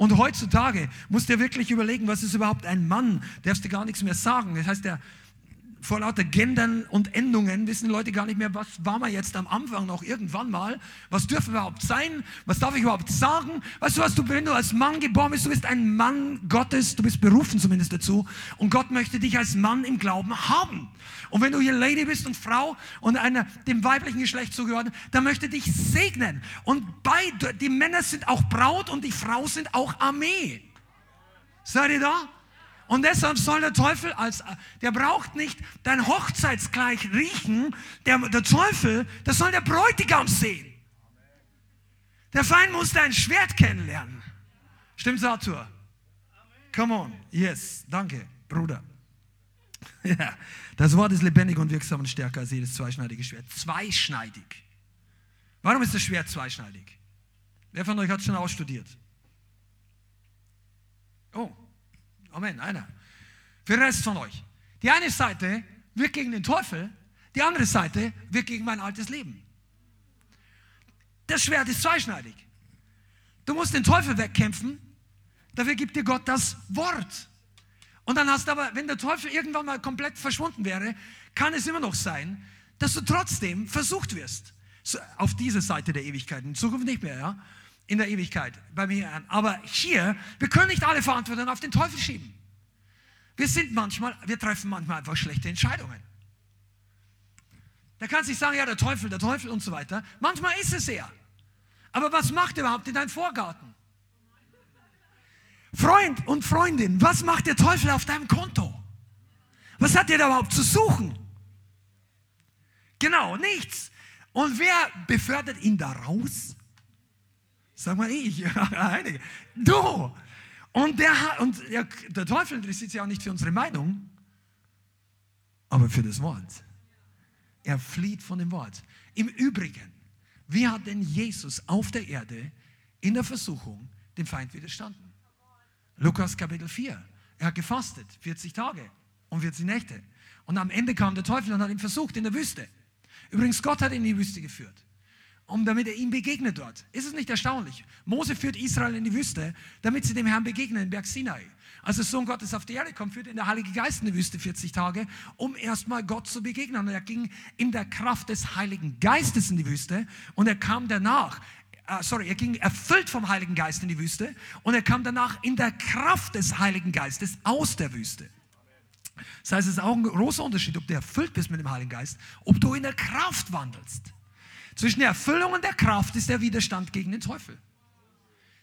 Und heutzutage musst du dir wirklich überlegen, was ist überhaupt ein Mann? Darfst du gar nichts mehr sagen. Das heißt, der, vor lauter Gendern und Endungen wissen Leute gar nicht mehr, was war man jetzt am Anfang noch irgendwann mal, was dürfen wir überhaupt sein, was darf ich überhaupt sagen. Weißt du was, du, wenn du als Mann geboren bist, du bist ein Mann Gottes, du bist berufen zumindest dazu und Gott möchte dich als Mann im Glauben haben. Und wenn du hier Lady bist und Frau und einer, dem weiblichen Geschlecht zugehört, dann möchte dich segnen. Und beide, die Männer sind auch Braut und die Frau sind auch Armee. Seid ihr da? Und deshalb soll der Teufel als, der braucht nicht dein Hochzeitskleid riechen. Der, der Teufel, das soll der Bräutigam sehen. Der Feind muss dein Schwert kennenlernen. Stimmt's, Arthur? Come on. Yes. Danke, Bruder. Ja, das Wort ist lebendig und wirksam und stärker als jedes zweischneidige Schwert. Zweischneidig. Warum ist das Schwert zweischneidig? Wer von euch hat es schon ausstudiert? Oh, Amen, einer. Für den Rest von euch. Die eine Seite wirkt gegen den Teufel, die andere Seite wirkt gegen mein altes Leben. Das Schwert ist zweischneidig. Du musst den Teufel wegkämpfen, dafür gibt dir Gott das Wort. Und dann hast du aber, wenn der Teufel irgendwann mal komplett verschwunden wäre, kann es immer noch sein, dass du trotzdem versucht wirst. So, auf dieser Seite der Ewigkeit, in Zukunft nicht mehr, ja in der Ewigkeit bei mir an. Aber hier, wir können nicht alle Verantwortung auf den Teufel schieben. Wir sind manchmal, wir treffen manchmal einfach schlechte Entscheidungen. Da kannst du sagen, ja, der Teufel, der Teufel und so weiter. Manchmal ist es er. Aber was macht er überhaupt in deinem Vorgarten? Freund und Freundin, was macht der Teufel auf deinem Konto? Was hat er da überhaupt zu suchen? Genau, nichts. Und wer befördert ihn da raus? Sag mal ich, einige. Du! Und, der, und der, der Teufel interessiert sich auch nicht für unsere Meinung, aber für das Wort. Er flieht von dem Wort. Im Übrigen, wie hat denn Jesus auf der Erde in der Versuchung dem Feind widerstanden? Lukas Kapitel 4. Er hat gefastet, 40 Tage und 40 Nächte. Und am Ende kam der Teufel und hat ihn versucht in der Wüste. Übrigens, Gott hat ihn in die Wüste geführt um damit er ihm begegnet dort. Ist es nicht erstaunlich? Mose führt Israel in die Wüste, damit sie dem Herrn begegnen, im Berg Sinai. Als der Sohn Gottes auf die Erde kommt, führt ihn der Heilige Geist in die Wüste 40 Tage, um erstmal Gott zu begegnen. Und er ging in der Kraft des Heiligen Geistes in die Wüste und er kam danach, uh, sorry, er ging erfüllt vom Heiligen Geist in die Wüste und er kam danach in der Kraft des Heiligen Geistes aus der Wüste. Das heißt, es ist auch ein großer Unterschied, ob du erfüllt bist mit dem Heiligen Geist, ob du in der Kraft wandelst. Zwischen der Erfüllung und der Kraft ist der Widerstand gegen den Teufel.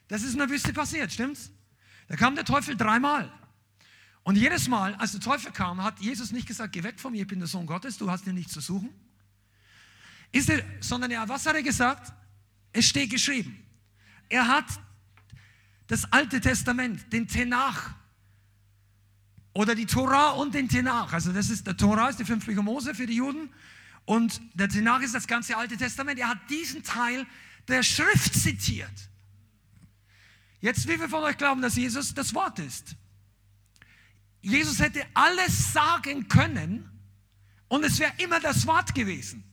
Das ist in der Wüste passiert, stimmt's? Da kam der Teufel dreimal. Und jedes Mal, als der Teufel kam, hat Jesus nicht gesagt, geh weg von mir, ich bin der Sohn Gottes, du hast ihn nicht zu suchen. Ist er, sondern ja, was hat er gesagt? Es steht geschrieben. Er hat das Alte Testament, den Tenach oder die Torah und den Tenach. Also das ist der Torah ist die fünf Bücher Mose für die Juden und der Tenach ist das ganze Alte Testament. Er hat diesen Teil der Schrift zitiert. Jetzt, wie viele von euch glauben, dass Jesus das Wort ist? Jesus hätte alles sagen können und es wäre immer das Wort gewesen.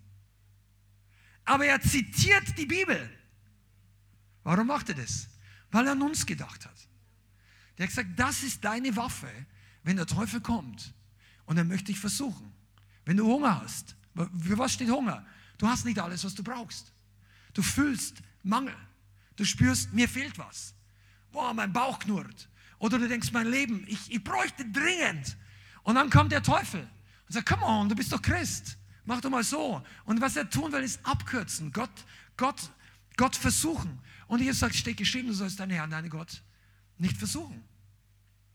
Aber er zitiert die Bibel. Warum macht er das? Weil er an uns gedacht hat. Der hat gesagt, das ist deine Waffe, wenn der Teufel kommt und er möchte dich versuchen. Wenn du Hunger hast, für was steht Hunger? Du hast nicht alles, was du brauchst. Du fühlst Mangel. Du spürst, mir fehlt was. Boah, mein Bauch knurrt. Oder du denkst, mein Leben, ich, ich bräuchte dringend. Und dann kommt der Teufel und sagt, come on, du bist doch Christ. Mach doch mal so. Und was er tun will, ist abkürzen. Gott, Gott, Gott versuchen. Und Jesus sagt, steht geschrieben, du sollst deinen Herrn, deinen Gott nicht versuchen.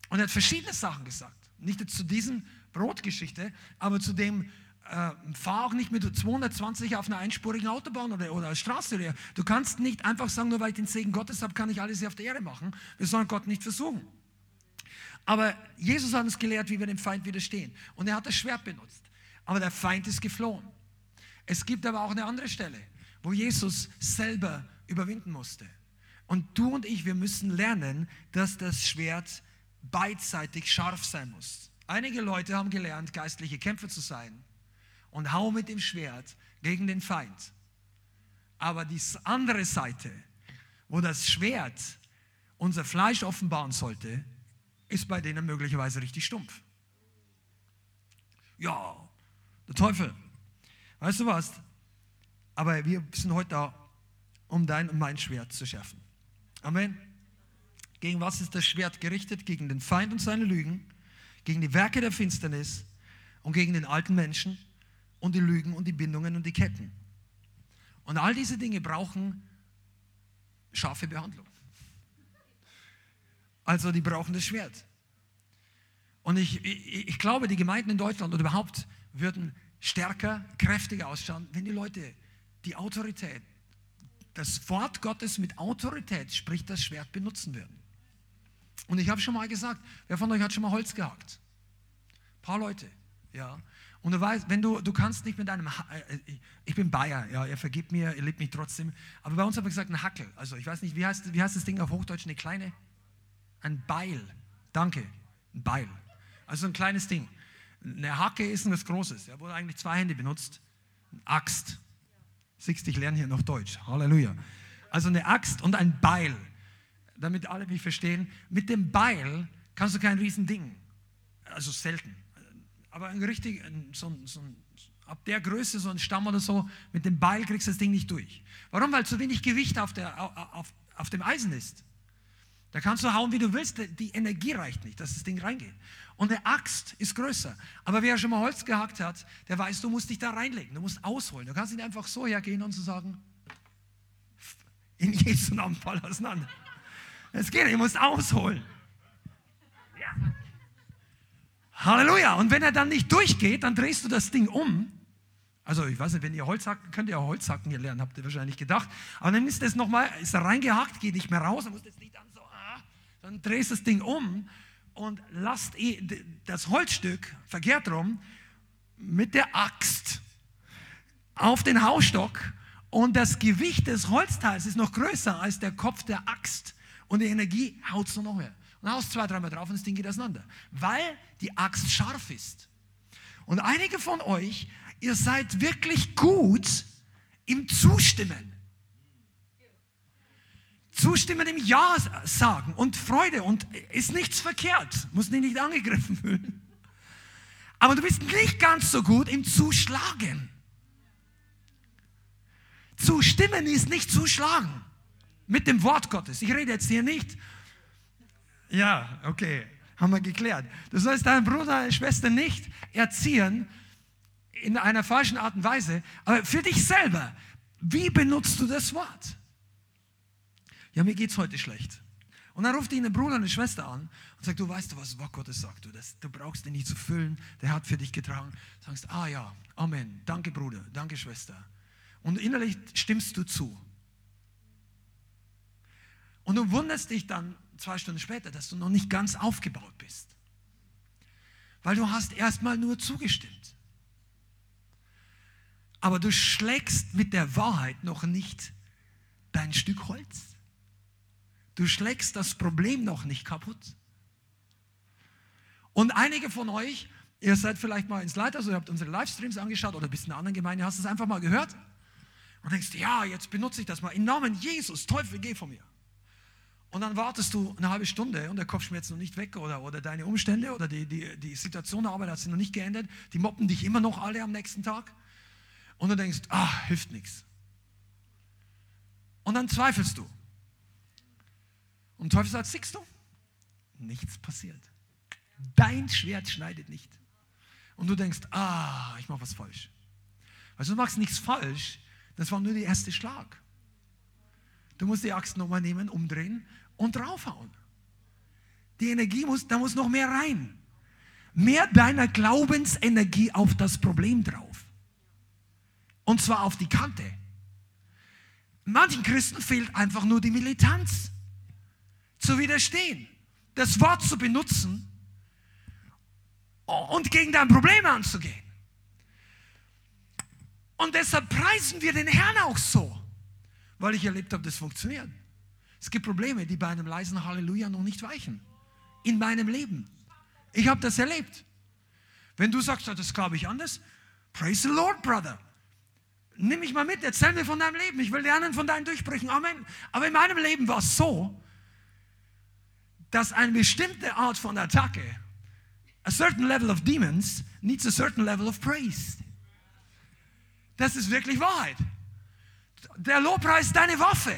Und er hat verschiedene Sachen gesagt. Nicht zu diesen Brotgeschichte, aber zu dem, äh, fahr auch nicht mit 220 auf einer einspurigen Autobahn oder, oder Straße. Du kannst nicht einfach sagen, nur weil ich den Segen Gottes habe, kann ich alles hier auf der Erde machen. Wir sollen Gott nicht versuchen. Aber Jesus hat uns gelehrt, wie wir dem Feind widerstehen. Und er hat das Schwert benutzt. Aber der Feind ist geflohen. Es gibt aber auch eine andere Stelle, wo Jesus selber überwinden musste. Und du und ich, wir müssen lernen, dass das Schwert beidseitig scharf sein muss. Einige Leute haben gelernt, geistliche Kämpfer zu sein und hau mit dem Schwert gegen den Feind. Aber die andere Seite, wo das Schwert unser Fleisch offenbaren sollte, ist bei denen möglicherweise richtig stumpf. Ja, der Teufel. Weißt du was? Aber wir sind heute da, um dein und mein Schwert zu schärfen. Amen. Gegen was ist das Schwert gerichtet? Gegen den Feind und seine Lügen, gegen die Werke der Finsternis und gegen den alten Menschen und die Lügen und die Bindungen und die Ketten. Und all diese Dinge brauchen scharfe Behandlung. Also die brauchen das Schwert. Und ich, ich, ich glaube, die Gemeinden in Deutschland oder überhaupt würden stärker, kräftiger ausschauen, wenn die Leute die Autorität, das Wort Gottes mit Autorität, sprich das Schwert, benutzen würden. Und ich habe schon mal gesagt, wer von euch hat schon mal Holz gehackt? Ein paar Leute, ja. Und du weißt, wenn du, du kannst nicht mit einem, äh, äh, ich bin Bayer, ja, er vergibt mir, er liebt mich trotzdem. Aber bei uns habe ich gesagt, ein Hackel. Also ich weiß nicht, wie heißt, wie heißt das Ding auf Hochdeutsch, eine kleine? Ein Beil. Danke, ein Beil. Also ein kleines Ding. Eine Hacke ist was Großes. Ja, wurde eigentlich zwei Hände benutzt. Eine Axt. Siehst ich lerne hier noch Deutsch. Halleluja. Also eine Axt und ein Beil. Damit alle mich verstehen. Mit dem Beil kannst du kein Riesending. Also selten. Aber ein richtig, so, so, ab der Größe, so ein Stamm oder so, mit dem Beil kriegst du das Ding nicht durch. Warum? Weil zu wenig Gewicht auf, der, auf, auf dem Eisen ist. Da kannst du hauen, wie du willst, die Energie reicht nicht, dass das Ding reingeht. Und eine Axt ist größer. Aber wer schon mal Holz gehackt hat, der weiß, du musst dich da reinlegen, du musst ausholen. Du kannst nicht einfach so hergehen und so sagen, in Jesu Namen fall auseinander. Es geht, du musst ausholen. Ja. Halleluja. Und wenn er dann nicht durchgeht, dann drehst du das Ding um. Also ich weiß nicht, wenn ihr Holz hackt, könnt ihr auch Holz hacken hier lernen, habt ihr wahrscheinlich gedacht. Aber dann ist das nochmal, ist er reingehackt, geht nicht mehr raus, dann du jetzt nicht an dann drehst du das Ding um und lasst das Holzstück, verkehrt rum, mit der Axt auf den Hausstock und das Gewicht des Holzteils ist noch größer als der Kopf der Axt und die Energie haut so noch mehr. Und haust zwei, dreimal drauf und das Ding geht auseinander, weil die Axt scharf ist. Und einige von euch, ihr seid wirklich gut im Zustimmen. Zustimmen im Ja sagen und Freude und ist nichts verkehrt, muss dich nicht angegriffen fühlen. Aber du bist nicht ganz so gut im Zuschlagen. Zustimmen ist nicht zuschlagen mit dem Wort Gottes. Ich rede jetzt hier nicht. Ja, okay, haben wir geklärt. Du sollst deinen Bruder, Schwester nicht erziehen in einer falschen Art und Weise, aber für dich selber. Wie benutzt du das Wort? ja, mir geht's heute schlecht. Und dann ruft ihn ein Bruder, eine Schwester an und sagt, du weißt was Wort Gottes sagt, du, das, du brauchst ihn nicht zu füllen, der hat für dich getragen. Du sagst, ah ja, Amen, danke Bruder, danke Schwester. Und innerlich stimmst du zu. Und du wunderst dich dann zwei Stunden später, dass du noch nicht ganz aufgebaut bist. Weil du hast erstmal nur zugestimmt. Aber du schlägst mit der Wahrheit noch nicht dein Stück Holz. Du schlägst das Problem noch nicht kaputt. Und einige von euch, ihr seid vielleicht mal ins Leiter, also ihr habt unsere Livestreams angeschaut oder bist in einer anderen Gemeinde, hast es einfach mal gehört und denkst, ja, jetzt benutze ich das mal. Im Namen Jesus, Teufel, geh von mir. Und dann wartest du eine halbe Stunde und der Kopfschmerz ist noch nicht weg oder, oder deine Umstände oder die, die, die Situation der Arbeit hat sich noch nicht geändert. Die moppen dich immer noch alle am nächsten Tag. Und du denkst, ah, hilft nichts. Und dann zweifelst du. Und Teufel sagt, siehst du, nichts passiert. Dein Schwert schneidet nicht. Und du denkst, ah, ich mache was falsch. Also du machst nichts falsch, das war nur der erste Schlag. Du musst die Axt nochmal nehmen, umdrehen und draufhauen. Die Energie muss, da muss noch mehr rein. Mehr deiner Glaubensenergie auf das Problem drauf. Und zwar auf die Kante. Manchen Christen fehlt einfach nur die Militanz zu widerstehen, das Wort zu benutzen und gegen dein Problem anzugehen. Und deshalb preisen wir den Herrn auch so, weil ich erlebt habe, das funktioniert. Es gibt Probleme, die bei einem leisen Halleluja noch nicht weichen. In meinem Leben. Ich habe das erlebt. Wenn du sagst, das glaube ich anders, praise the Lord, Brother. Nimm mich mal mit, erzähl mir von deinem Leben. Ich will lernen von deinen Durchbrüchen. Amen. Aber in meinem Leben war es so, dass eine bestimmte Art von Attacke, a certain level of demons, needs a certain level of praise. Das ist wirklich Wahrheit. Der Lobpreis ist deine Waffe.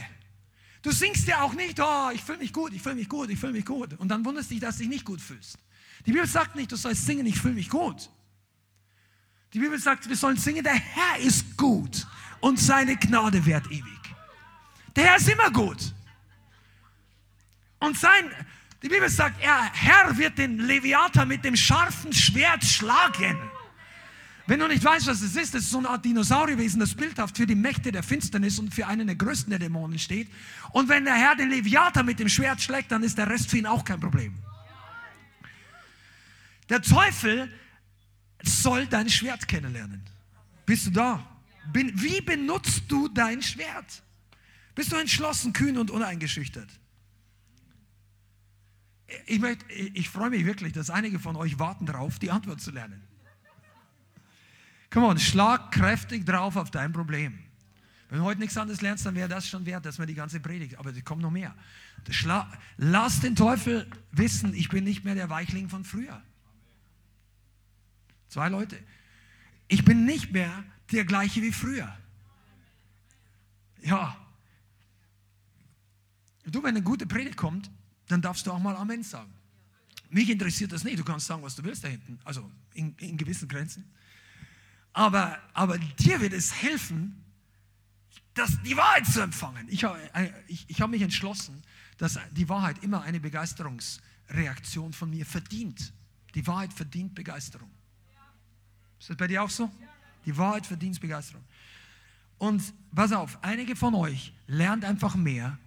Du singst ja auch nicht, oh, ich fühle mich gut, ich fühle mich gut, ich fühle mich gut. Und dann wunderst dich, dass du dich nicht gut fühlst. Die Bibel sagt nicht, du sollst singen, ich fühle mich gut. Die Bibel sagt, wir sollen singen, der Herr ist gut und seine Gnade währt ewig. Der Herr ist immer gut. Und sein, die Bibel sagt, er, Herr wird den Leviathan mit dem scharfen Schwert schlagen. Wenn du nicht weißt, was es ist, das ist so eine Art Dinosaurierwesen, das bildhaft für die Mächte der Finsternis und für einen der größten der Dämonen steht. Und wenn der Herr den Leviathan mit dem Schwert schlägt, dann ist der Rest für ihn auch kein Problem. Der Teufel soll dein Schwert kennenlernen. Bist du da? Wie benutzt du dein Schwert? Bist du entschlossen, kühn und uneingeschüchtert? Ich, ich freue mich wirklich, dass einige von euch warten darauf, die Antwort zu lernen. Komm on, schlag kräftig drauf auf dein Problem. Wenn du heute nichts anderes lernst, dann wäre das schon wert, dass man die ganze Predigt. Aber es kommt noch mehr. Lass den Teufel wissen, ich bin nicht mehr der Weichling von früher. Zwei Leute. Ich bin nicht mehr der gleiche wie früher. Ja. Du, wenn eine gute Predigt kommt, dann darfst du auch mal Amen sagen. Mich interessiert das nicht. Du kannst sagen, was du willst da hinten. Also in, in gewissen Grenzen. Aber, aber dir wird es helfen, das, die Wahrheit zu empfangen. Ich habe äh, ich, ich hab mich entschlossen, dass die Wahrheit immer eine Begeisterungsreaktion von mir verdient. Die Wahrheit verdient Begeisterung. Ist das bei dir auch so? Die Wahrheit verdient Begeisterung. Und pass auf, einige von euch lernt einfach mehr,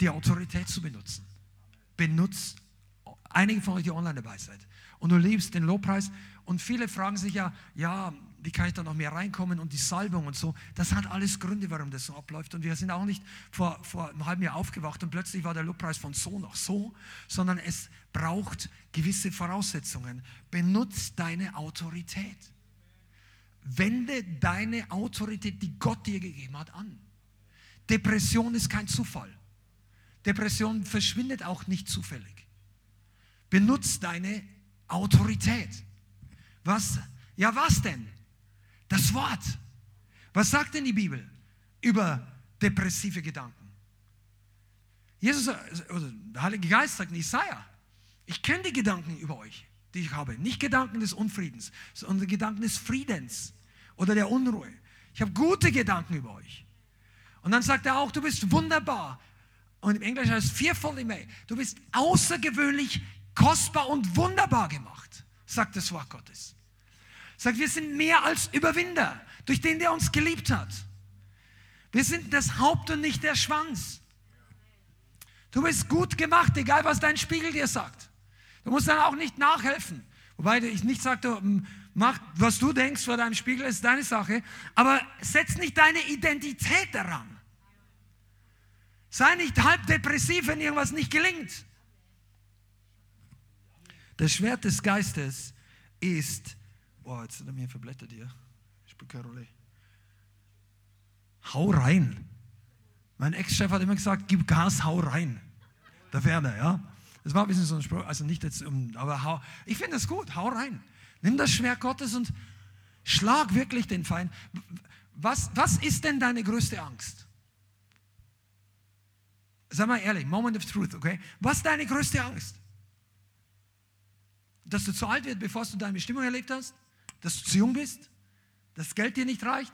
die Autorität zu benutzen. Benutzt, einige von euch, die online dabei seid. Und du liebst den Lobpreis. Und viele fragen sich ja, ja, wie kann ich da noch mehr reinkommen und die Salbung und so. Das hat alles Gründe, warum das so abläuft. Und wir sind auch nicht vor, vor einem halben Jahr aufgewacht und plötzlich war der Lobpreis von so nach so, sondern es braucht gewisse Voraussetzungen. Benutz deine Autorität. Wende deine Autorität, die Gott dir gegeben hat, an. Depression ist kein Zufall. Depression verschwindet auch nicht zufällig. Benutz deine Autorität. Was? Ja, was denn? Das Wort. Was sagt denn die Bibel über depressive Gedanken? Jesus, oder der Heilige Geist sagt in Isaiah, ich kenne die Gedanken über euch, die ich habe. Nicht Gedanken des Unfriedens, sondern Gedanken des Friedens oder der Unruhe. Ich habe gute Gedanken über euch. Und dann sagt er auch, du bist wunderbar. Und im Englischen heißt es fearfully made. Du bist außergewöhnlich kostbar und wunderbar gemacht, sagt das Wort Gottes. Sagt, wir sind mehr als Überwinder, durch den der uns geliebt hat. Wir sind das Haupt und nicht der Schwanz. Du bist gut gemacht, egal was dein Spiegel dir sagt. Du musst dann auch nicht nachhelfen. Wobei ich nicht sage, mach, was du denkst vor deinem Spiegel, ist deine Sache. Aber setz nicht deine Identität daran. Sei nicht halb depressiv, wenn irgendwas nicht gelingt. Das Schwert des Geistes ist Boah, jetzt sind er mir verblättert hier. Spielt keine Rolle. Hau rein. Mein Ex-Chef hat immer gesagt, gib Gas, hau rein. Der Werner, ja. Das war ein bisschen so ein Spruch, also nicht jetzt, aber hau, ich finde das gut, hau rein. Nimm das Schwert Gottes und schlag wirklich den Feind. Was, was ist denn deine größte Angst? Sag mal ehrlich, Moment of Truth, okay? Was ist deine größte Angst? Dass du zu alt wirst, bevor du deine Bestimmung erlebt hast? Dass du zu jung bist, dass das Geld dir nicht reicht,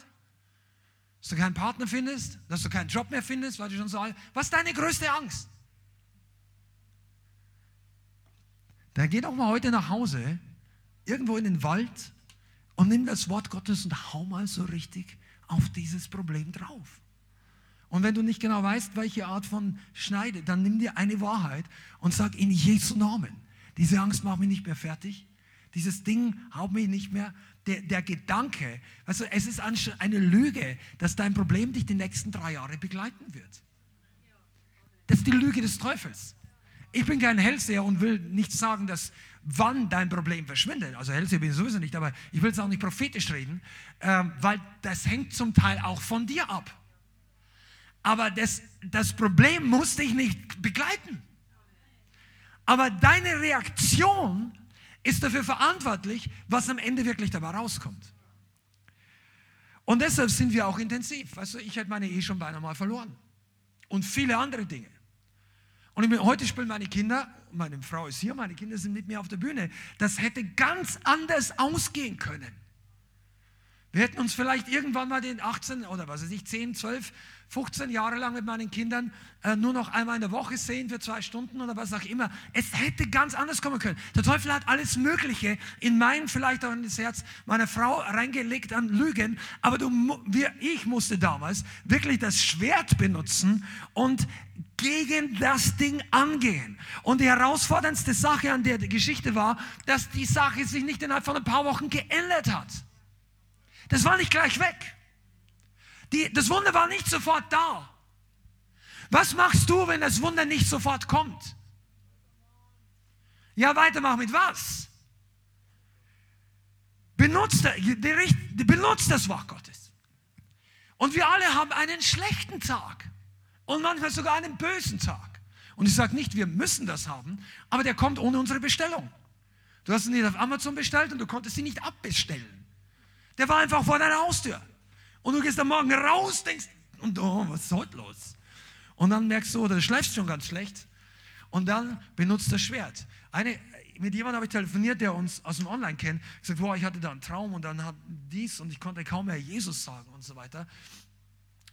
dass du keinen Partner findest, dass du keinen Job mehr findest, weil du schon so alt Was ist deine größte Angst? Dann geh doch mal heute nach Hause, irgendwo in den Wald und nimm das Wort Gottes und hau mal so richtig auf dieses Problem drauf. Und wenn du nicht genau weißt, welche Art von Schneide, dann nimm dir eine Wahrheit und sag in Jesu Namen, diese Angst macht mich nicht mehr fertig, Dieses Ding haut mich nicht mehr. Der, der Gedanke, also es ist eine Lüge, dass dein Problem dich die nächsten drei Jahre begleiten wird. Das ist die Lüge des Teufels. Ich bin kein Hellseher und will nicht sagen, dass wann dein Problem verschwindet. Also Hellseher bin ich sowieso nicht, aber ich will es auch nicht prophetisch reden, äh, weil das hängt zum Teil auch von dir ab. Aber das, das Problem muss dich nicht begleiten. Aber deine Reaktion ist dafür verantwortlich, was am Ende wirklich dabei rauskommt. Und deshalb sind wir auch intensiv. Weißt du, ich hätte meine Ehe schon beinahe mal verloren. Und viele andere Dinge. Und heute spielen meine Kinder, meine Frau ist hier, meine Kinder sind mit mir auf der Bühne. Das hätte ganz anders ausgehen können. Wir hätten uns vielleicht irgendwann mal den 18 oder was weiß ich, 10, 12, 15 Jahre lang mit meinen Kindern äh, nur noch einmal in der Woche sehen für zwei Stunden oder was auch immer. Es hätte ganz anders kommen können. Der Teufel hat alles Mögliche in mein, vielleicht auch in das Herz meiner Frau reingelegt an Lügen. Aber du, wir, ich musste damals wirklich das Schwert benutzen und gegen das Ding angehen. Und die herausforderndste Sache an der Geschichte war, dass die Sache sich nicht innerhalb von ein paar Wochen geändert hat. Das war nicht gleich weg. Die, das Wunder war nicht sofort da. Was machst du, wenn das Wunder nicht sofort kommt? Ja, weitermachen mit was? Benutzt, benutzt das Wort Gottes. Und wir alle haben einen schlechten Tag und manchmal sogar einen bösen Tag. Und ich sage nicht, wir müssen das haben, aber der kommt ohne unsere Bestellung. Du hast ihn nicht auf Amazon bestellt und du konntest ihn nicht abbestellen. Der war einfach vor deiner Haustür. Und du gehst am Morgen raus, denkst, und oh, was ist heute los? Und dann merkst du, oder du schläfst schon ganz schlecht. Und dann benutzt das Schwert. Eine, mit jemandem habe ich telefoniert, der uns aus dem Online kennt. Gesagt, boah, ich hatte da einen Traum und dann hat dies und ich konnte kaum mehr Jesus sagen und so weiter.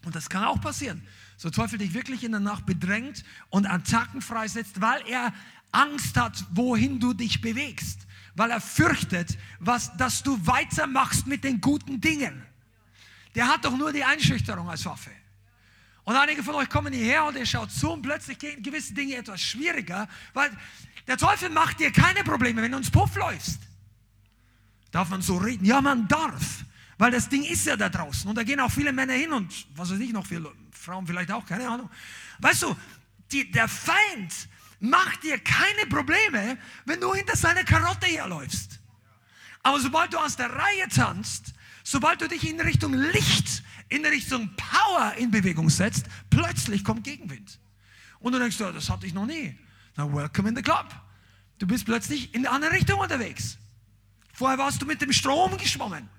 Und das kann auch passieren. So Teufel dich wirklich in der Nacht bedrängt und Attacken freisetzt, weil er Angst hat, wohin du dich bewegst weil er fürchtet, was, dass du weitermachst mit den guten Dingen. Der hat doch nur die Einschüchterung als Waffe. Und einige von euch kommen hierher und ihr schaut zu und plötzlich gehen gewisse Dinge etwas schwieriger, weil der Teufel macht dir keine Probleme, wenn du ins Puff läufst. Darf man so reden? Ja, man darf, weil das Ding ist ja da draußen und da gehen auch viele Männer hin und was weiß ich noch, viele Frauen vielleicht auch, keine Ahnung. Weißt du, die, der Feind mach dir keine Probleme, wenn du hinter seiner Karotte herläufst. Aber sobald du aus der Reihe tanzt, sobald du dich in Richtung Licht, in Richtung Power in Bewegung setzt, plötzlich kommt Gegenwind. Und du denkst, ja, das hatte ich noch nie. Na, welcome in the club. Du bist plötzlich in die andere Richtung unterwegs. Vorher warst du mit dem Strom geschwommen.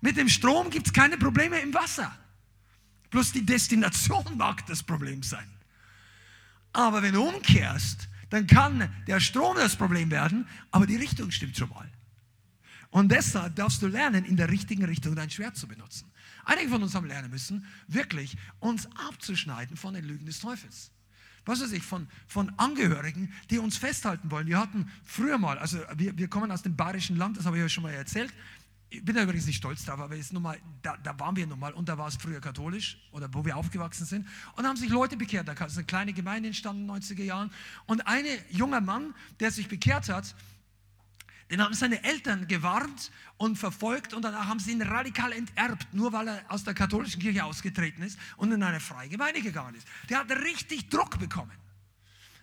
Mit dem Strom gibt es keine Probleme im Wasser. Bloß die Destination mag das Problem sein. Aber wenn du umkehrst, dann kann der Strom das Problem werden, aber die Richtung stimmt schon mal. Und deshalb darfst du lernen, in der richtigen Richtung dein Schwert zu benutzen. Einige von uns haben lernen müssen, wirklich uns abzuschneiden von den Lügen des Teufels. Was weiß ich, von, von Angehörigen, die uns festhalten wollen. Wir hatten früher mal, also wir, wir kommen aus dem bayerischen Land, das habe ich euch schon mal erzählt, ich bin da übrigens nicht stolz drauf, aber jetzt mal, da, da, waren wir nun mal und da war es früher katholisch oder wo wir aufgewachsen sind und da haben sich Leute bekehrt. Da ist eine kleine Gemeinde entstanden in den 90er Jahren und ein junger Mann, der sich bekehrt hat, den haben seine Eltern gewarnt und verfolgt und danach haben sie ihn radikal enterbt, nur weil er aus der katholischen Kirche ausgetreten ist und in eine freie Gemeinde gegangen ist. Der hat richtig Druck bekommen.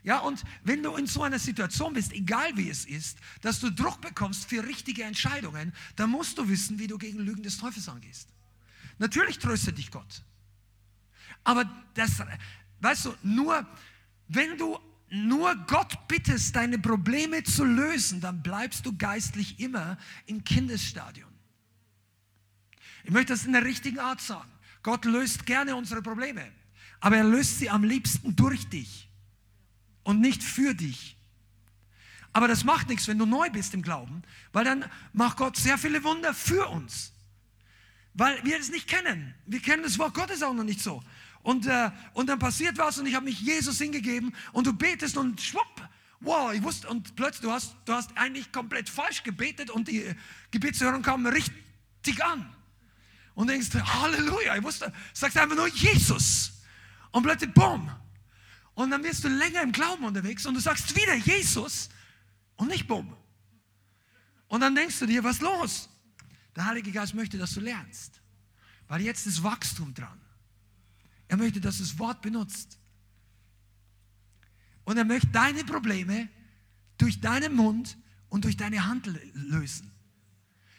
Ja, und wenn du in so einer Situation bist, egal wie es ist, dass du Druck bekommst für richtige Entscheidungen, dann musst du wissen, wie du gegen Lügen des Teufels angehst. Natürlich tröstet dich Gott. Aber das, weißt du, nur wenn du nur Gott bittest, deine Probleme zu lösen, dann bleibst du geistlich immer im Kindesstadion. Ich möchte das in der richtigen Art sagen. Gott löst gerne unsere Probleme, aber er löst sie am liebsten durch dich und nicht für dich. Aber das macht nichts, wenn du neu bist im Glauben, weil dann macht Gott sehr viele Wunder für uns. Weil wir es nicht kennen. Wir kennen das Wort Gottes auch noch nicht so. Und, äh, und dann passiert was und ich habe mich Jesus hingegeben und du betest und schwupp, wow, ich wusste, und plötzlich, du hast, du hast eigentlich komplett falsch gebetet und die Gebetshörung kam richtig an. Und denkst, Halleluja, ich wusste, sagst einfach nur Jesus. Und plötzlich, boom, und dann wirst du länger im Glauben unterwegs und du sagst wieder Jesus und nicht Bumm. Und dann denkst du dir, was los? Der Heilige Geist möchte, dass du lernst. Weil jetzt ist Wachstum dran. Er möchte, dass du das Wort benutzt. Und er möchte deine Probleme durch deinen Mund und durch deine Hand lösen.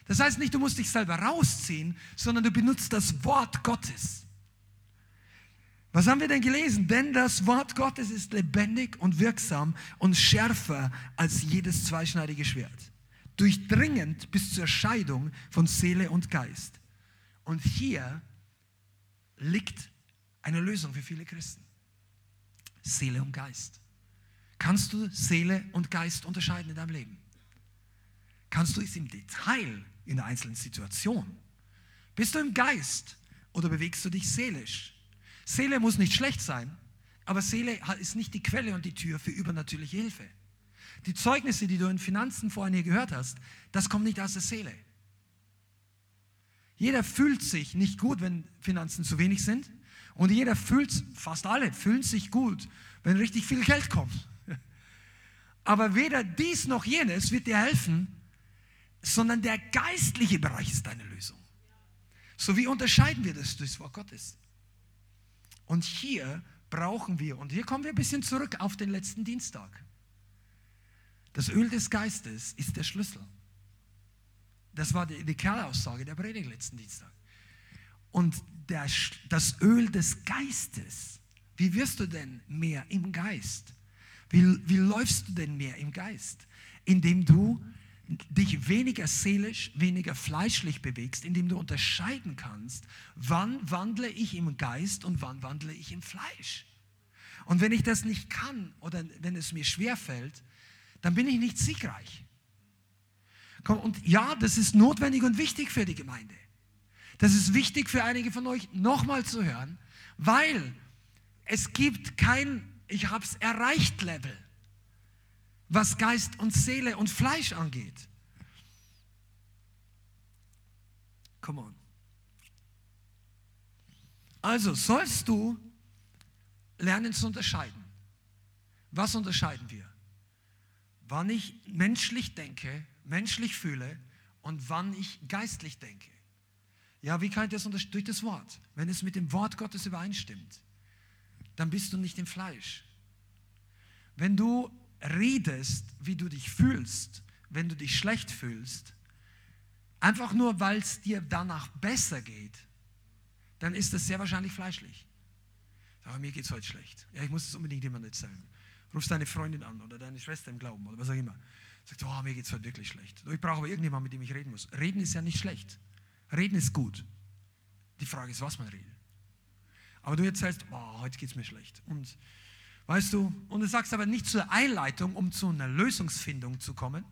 Das heißt nicht, du musst dich selber rausziehen, sondern du benutzt das Wort Gottes. Was haben wir denn gelesen? Denn das Wort Gottes ist lebendig und wirksam und schärfer als jedes zweischneidige Schwert. Durchdringend bis zur Scheidung von Seele und Geist. Und hier liegt eine Lösung für viele Christen. Seele und Geist. Kannst du Seele und Geist unterscheiden in deinem Leben? Kannst du es im Detail in der einzelnen Situation? Bist du im Geist oder bewegst du dich seelisch? Seele muss nicht schlecht sein, aber Seele ist nicht die Quelle und die Tür für übernatürliche Hilfe. Die Zeugnisse, die du in Finanzen vorhin hier gehört hast, das kommt nicht aus der Seele. Jeder fühlt sich nicht gut, wenn Finanzen zu wenig sind. Und jeder fühlt, fast alle fühlen sich gut, wenn richtig viel Geld kommt. Aber weder dies noch jenes wird dir helfen, sondern der geistliche Bereich ist deine Lösung. So wie unterscheiden wir das durchs Wort Gottes? Und hier brauchen wir, und hier kommen wir ein bisschen zurück auf den letzten Dienstag. Das Öl des Geistes ist der Schlüssel. Das war die, die Kernaussage der Predigt letzten Dienstag. Und der, das Öl des Geistes, wie wirst du denn mehr im Geist? Wie, wie läufst du denn mehr im Geist? Indem du dich weniger seelisch, weniger fleischlich bewegst, indem du unterscheiden kannst, wann wandle ich im Geist und wann wandle ich im Fleisch. Und wenn ich das nicht kann oder wenn es mir schwer fällt, dann bin ich nicht siegreich. Und ja, das ist notwendig und wichtig für die Gemeinde. Das ist wichtig für einige von euch nochmal zu hören, weil es gibt kein Ich habe es erreicht Level was Geist und Seele und Fleisch angeht. Come on. Also sollst du lernen zu unterscheiden. Was unterscheiden wir? Wann ich menschlich denke, menschlich fühle und wann ich geistlich denke. Ja, wie kann ich das unterscheiden? Durch das Wort. Wenn es mit dem Wort Gottes übereinstimmt, dann bist du nicht im Fleisch. Wenn du redest, wie du dich fühlst, wenn du dich schlecht fühlst, einfach nur weil es dir danach besser geht, dann ist das sehr wahrscheinlich fleischlich. Aber mir geht es heute schlecht. Ja, ich muss es unbedingt jemandem erzählen. Rufst deine Freundin an oder deine Schwester im Glauben oder was auch immer. Sagt, oh, mir geht es heute wirklich schlecht. Ich brauche aber irgendjemanden, mit dem ich reden muss. Reden ist ja nicht schlecht. Reden ist gut. Die Frage ist, was man redet. Aber du erzählst, oh, heute geht es mir schlecht. Und Weißt du, und du sagst aber nicht zur Einleitung, um zu einer Lösungsfindung zu kommen,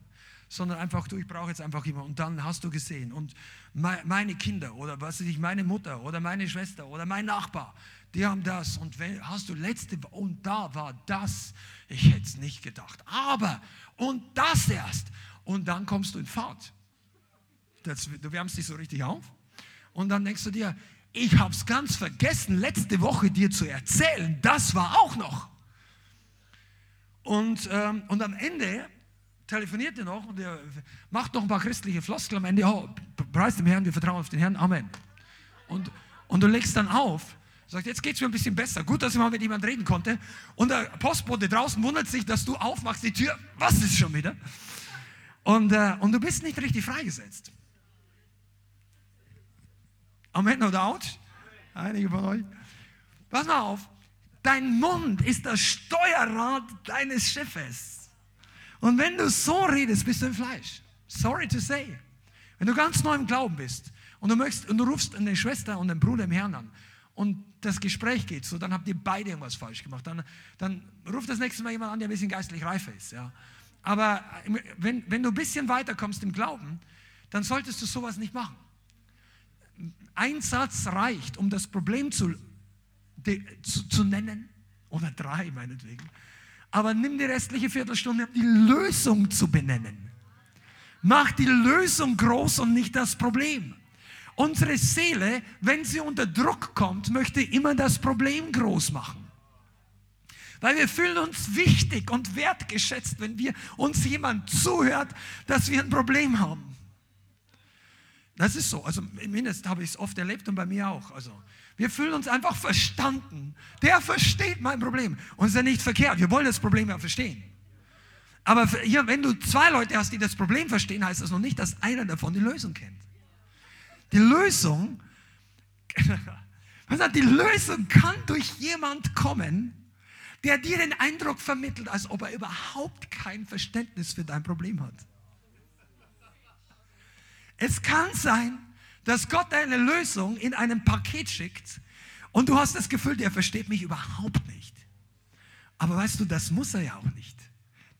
sondern einfach, du, ich brauche jetzt einfach jemanden. Und dann hast du gesehen, und meine Kinder oder was weiß ich, meine Mutter oder meine Schwester oder mein Nachbar, die haben das. Und wenn, hast du letzte, und da war das, ich hätte es nicht gedacht. Aber, und das erst. Und dann kommst du in Fahrt. Das, du wärmst dich so richtig auf. Und dann denkst du dir, ich habe es ganz vergessen, letzte Woche dir zu erzählen, das war auch noch. Und, ähm, und am Ende telefoniert er noch und er macht noch ein paar christliche Floskeln am Ende. Oh, preis dem Herrn, wir vertrauen auf den Herrn. Amen. Und, und du legst dann auf, sagt, jetzt geht es mir ein bisschen besser. Gut, dass ich mal mit jemandem reden konnte. Und der Postbote draußen wundert sich, dass du aufmachst die Tür. Was ist schon wieder? Und, äh, und du bist nicht richtig freigesetzt. Amen oder out? Einige von euch. Pass mal auf. Dein Mund ist das Steuerrad deines Schiffes. Und wenn du so redest, bist du im Fleisch. Sorry to say. Wenn du ganz neu im Glauben bist und du, möchtest, und du rufst eine Schwester und einen Bruder im Herrn an und das Gespräch geht so, dann habt ihr beide irgendwas falsch gemacht. Dann, dann ruft das nächste Mal jemand an, der ein bisschen geistlich reifer ist. Ja. Aber wenn, wenn du ein bisschen weiterkommst im Glauben, dann solltest du sowas nicht machen. Ein Satz reicht, um das Problem zu zu, zu nennen oder drei meinetwegen. Aber nimm die restliche Viertelstunde, um die Lösung zu benennen. Mach die Lösung groß und nicht das Problem. Unsere Seele, wenn sie unter Druck kommt, möchte immer das Problem groß machen. Weil wir fühlen uns wichtig und wertgeschätzt, wenn wir uns jemand zuhört, dass wir ein Problem haben. Das ist so. Also mindestens habe ich es oft erlebt und bei mir auch. Also wir fühlen uns einfach verstanden. Der versteht mein Problem. Und es ist ja nicht verkehrt. Wir wollen das Problem ja verstehen. Aber hier, wenn du zwei Leute hast, die das Problem verstehen, heißt das noch nicht, dass einer davon die Lösung kennt. Die Lösung, die Lösung kann durch jemand kommen, der dir den Eindruck vermittelt, als ob er überhaupt kein Verständnis für dein Problem hat. Es kann sein, dass Gott eine Lösung in einem Paket schickt und du hast das Gefühl, der versteht mich überhaupt nicht. Aber weißt du, das muss er ja auch nicht.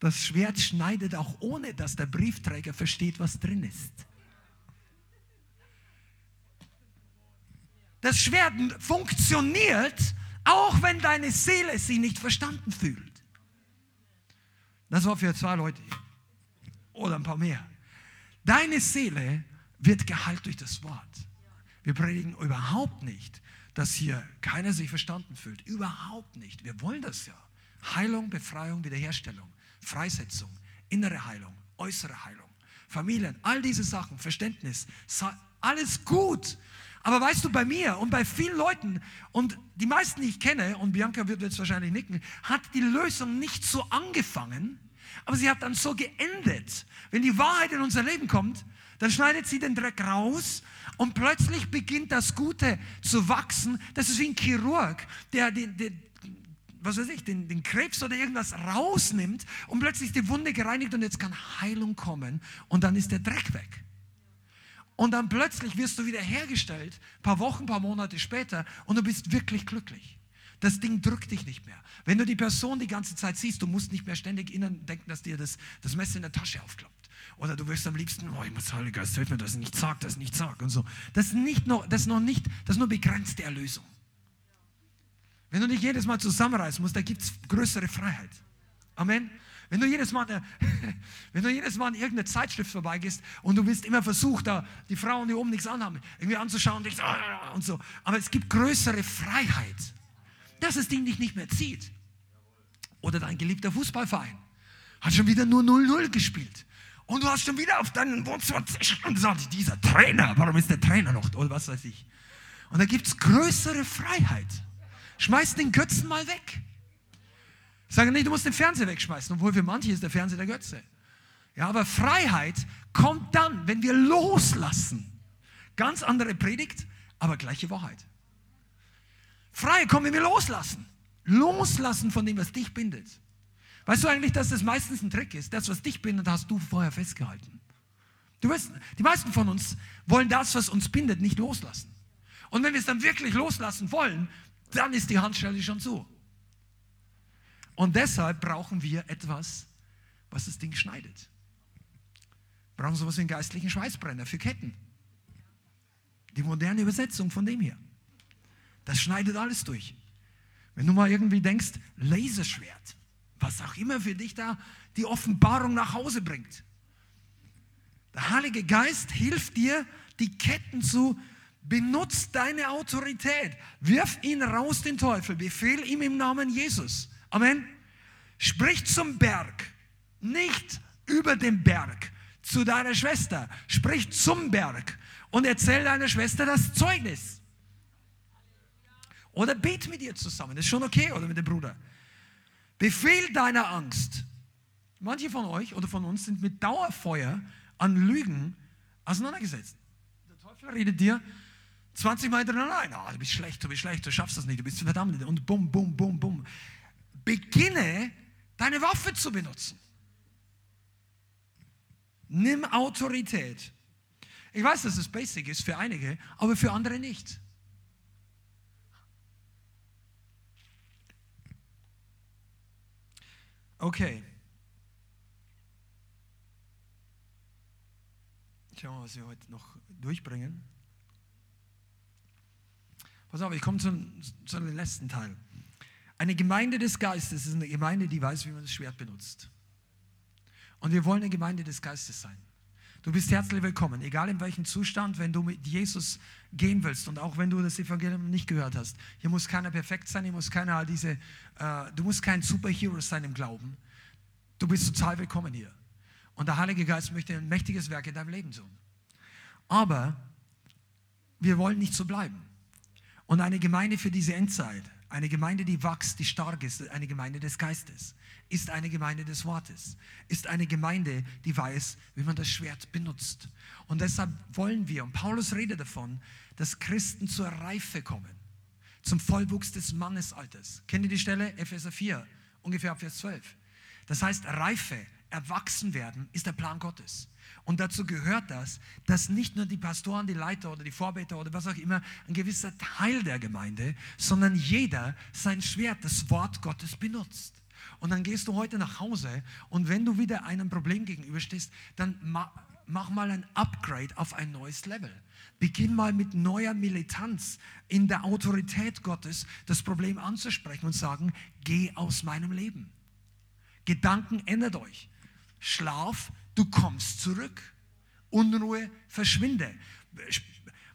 Das Schwert schneidet auch ohne, dass der Briefträger versteht, was drin ist. Das Schwert funktioniert, auch wenn deine Seele sich nicht verstanden fühlt. Das war für zwei Leute oder ein paar mehr. Deine Seele wird geheilt durch das Wort. Wir predigen überhaupt nicht, dass hier keiner sich verstanden fühlt. Überhaupt nicht. Wir wollen das ja. Heilung, Befreiung, Wiederherstellung. Freisetzung, innere Heilung, äußere Heilung, Familien, all diese Sachen, Verständnis, alles gut. Aber weißt du, bei mir und bei vielen Leuten und die meisten, die ich kenne, und Bianca wird jetzt wahrscheinlich nicken, hat die Lösung nicht so angefangen, aber sie hat dann so geendet. Wenn die Wahrheit in unser Leben kommt, dann schneidet sie den Dreck raus und plötzlich beginnt das Gute zu wachsen. Das ist wie ein Chirurg, der, der, der was weiß ich, den, den Krebs oder irgendwas rausnimmt und plötzlich die Wunde gereinigt und jetzt kann Heilung kommen und dann ist der Dreck weg. Und dann plötzlich wirst du wieder hergestellt, paar Wochen, paar Monate später und du bist wirklich glücklich. Das Ding drückt dich nicht mehr. Wenn du die Person die ganze Zeit siehst, du musst nicht mehr ständig innen denken, dass dir das, das Messer in der Tasche aufklappt. Oder du wirst am liebsten, oh, ich muss Heiliger Geist, hilf mir, dass ich nicht sag, dass ich nicht sag und so. Das ist nicht noch, noch nicht, das ist nur begrenzte Erlösung. Wenn du nicht jedes Mal zusammenreißen musst, da gibt es größere Freiheit. Amen. Wenn du jedes Mal, wenn du jedes Mal in irgendeine Zeitschrift vorbeigehst und du bist immer versucht, da die Frauen, die oben nichts anhaben, irgendwie anzuschauen und, ah, und so. Aber es gibt größere Freiheit, dass das Ding dich nicht mehr zieht. Oder dein geliebter Fußballverein hat schon wieder nur 0-0 gespielt. Und du hast schon wieder auf deinen Wohnzimmer und sagst, dieser Trainer, warum ist der Trainer noch? Oder was weiß ich. Und da gibt es größere Freiheit. Schmeiß den Götzen mal weg. Sage nicht, du musst den Fernseher wegschmeißen, obwohl für manche ist der Fernseher der Götze. Ja, aber Freiheit kommt dann, wenn wir loslassen. Ganz andere Predigt, aber gleiche Wahrheit. Kommt, wenn wir loslassen. Loslassen von dem, was dich bindet. Weißt du eigentlich, dass das meistens ein Trick ist? Das, was dich bindet, hast du vorher festgehalten. Du weißt, die meisten von uns wollen das, was uns bindet, nicht loslassen. Und wenn wir es dann wirklich loslassen wollen, dann ist die Handschelle schon zu. Und deshalb brauchen wir etwas, was das Ding schneidet. Wir brauchen sowas wie einen geistlichen Schweißbrenner für Ketten. Die moderne Übersetzung von dem hier. Das schneidet alles durch. Wenn du mal irgendwie denkst, Laserschwert, was auch immer für dich da die Offenbarung nach Hause bringt. Der Heilige Geist hilft dir, die Ketten zu Benutz deine Autorität. Wirf ihn raus, den Teufel. Befehl ihm im Namen Jesus. Amen. Sprich zum Berg, nicht über den Berg zu deiner Schwester. Sprich zum Berg und erzähl deiner Schwester das Zeugnis. Oder bet mit ihr zusammen. Das ist schon okay, oder mit dem Bruder. Befehl deiner Angst. Manche von euch oder von uns sind mit Dauerfeuer an Lügen auseinandergesetzt. Der Teufel redet dir, 20 Mal hintereinander ein. Oh, du bist schlecht, du bist schlecht, du schaffst das nicht, du bist verdammt. Und bum, bum, bum, bum. Beginne, deine Waffe zu benutzen. Nimm Autorität. Ich weiß, dass es basic ist für einige, aber für andere nicht. Okay. Schauen wir, was wir heute noch durchbringen. Pass auf, ich komme zum, zu dem letzten Teil. Eine Gemeinde des Geistes ist eine Gemeinde, die weiß, wie man das Schwert benutzt. Und wir wollen eine Gemeinde des Geistes sein. Du bist herzlich willkommen, egal in welchem Zustand, wenn du mit Jesus gehen willst und auch wenn du das Evangelium nicht gehört hast. Hier muss keiner perfekt sein, hier muss keiner diese, äh, du musst kein Superhero sein im Glauben. Du bist total willkommen hier. Und der Heilige Geist möchte ein mächtiges Werk in deinem Leben tun. Aber wir wollen nicht so bleiben. Und eine Gemeinde für diese Endzeit, eine Gemeinde, die wächst, die stark ist, eine Gemeinde des Geistes, ist eine Gemeinde des Wortes, ist eine Gemeinde, die weiß, wie man das Schwert benutzt. Und deshalb wollen wir, und Paulus redet davon, dass Christen zur Reife kommen, zum Vollwuchs des Mannesalters. Kennt ihr die Stelle? Epheser 4, ungefähr ab Vers 12. Das heißt, Reife, erwachsen werden, ist der Plan Gottes. Und dazu gehört das, dass nicht nur die Pastoren, die Leiter oder die Vorbeter oder was auch immer, ein gewisser Teil der Gemeinde, sondern jeder sein Schwert, das Wort Gottes benutzt. Und dann gehst du heute nach Hause und wenn du wieder einem Problem gegenüberstehst, dann mach mal ein Upgrade auf ein neues Level. Beginn mal mit neuer Militanz in der Autorität Gottes das Problem anzusprechen und sagen, geh aus meinem Leben. Gedanken ändert euch. Schlaf, du kommst zurück. Unruhe, verschwinde.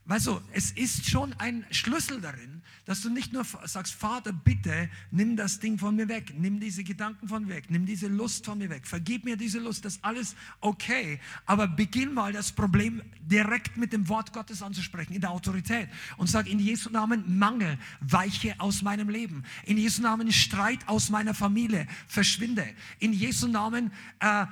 Weißt du, es ist schon ein Schlüssel darin, dass du nicht nur sagst, Vater, bitte nimm das Ding von mir weg, nimm diese Gedanken von mir weg, nimm diese Lust von mir weg, vergib mir diese Lust, das ist alles okay. Aber beginn mal das Problem direkt mit dem Wort Gottes anzusprechen, in der Autorität. Und sag in Jesu Namen Mangel, weiche aus meinem Leben. In Jesu Namen Streit aus meiner Familie, verschwinde. In Jesu Namen äh,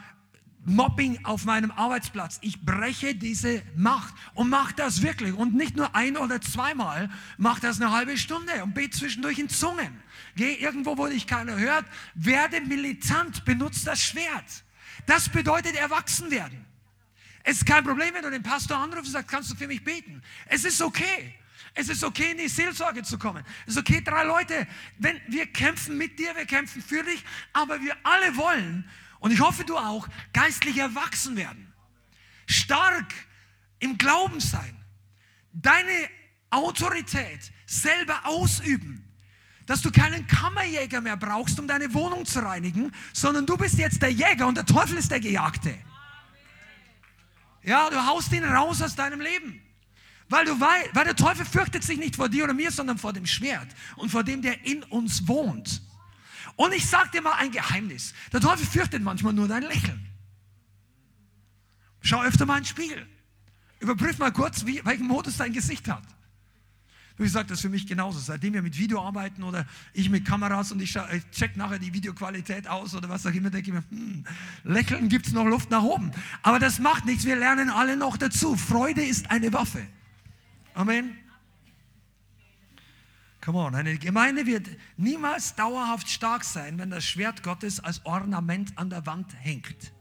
Mobbing auf meinem Arbeitsplatz. Ich breche diese Macht und mach das wirklich. Und nicht nur ein oder zweimal, mach das eine halbe Stunde und bete zwischendurch in Zungen. Geh irgendwo, wo dich keiner hört, werde militant, benutze das Schwert. Das bedeutet erwachsen werden. Es ist kein Problem, wenn du den Pastor anrufst und sagst, kannst du für mich beten? Es ist okay. Es ist okay, in die Seelsorge zu kommen. Es ist okay, drei Leute, wenn wir kämpfen mit dir, wir kämpfen für dich, aber wir alle wollen, und ich hoffe, du auch, geistlich erwachsen werden. Stark im Glauben sein. Deine Autorität selber ausüben. Dass du keinen Kammerjäger mehr brauchst, um deine Wohnung zu reinigen, sondern du bist jetzt der Jäger und der Teufel ist der Gejagte. Ja, du haust ihn raus aus deinem Leben. Weil, du weil der Teufel fürchtet sich nicht vor dir oder mir, sondern vor dem Schwert und vor dem, der in uns wohnt. Und ich sage dir mal ein Geheimnis. Der Teufel fürchtet manchmal nur dein Lächeln. Schau öfter mal in den Spiegel. Überprüf mal kurz, wie, welchen Modus dein Gesicht hat. Ich sage das für mich genauso. Seitdem wir mit Video arbeiten oder ich mit Kameras und ich, ich check nachher die Videoqualität aus oder was auch immer, denke ich mir, hm, lächeln gibt es noch Luft nach oben. Aber das macht nichts, wir lernen alle noch dazu. Freude ist eine Waffe. Amen. Come on, eine Gemeinde wird niemals dauerhaft stark sein, wenn das Schwert Gottes als Ornament an der Wand hängt.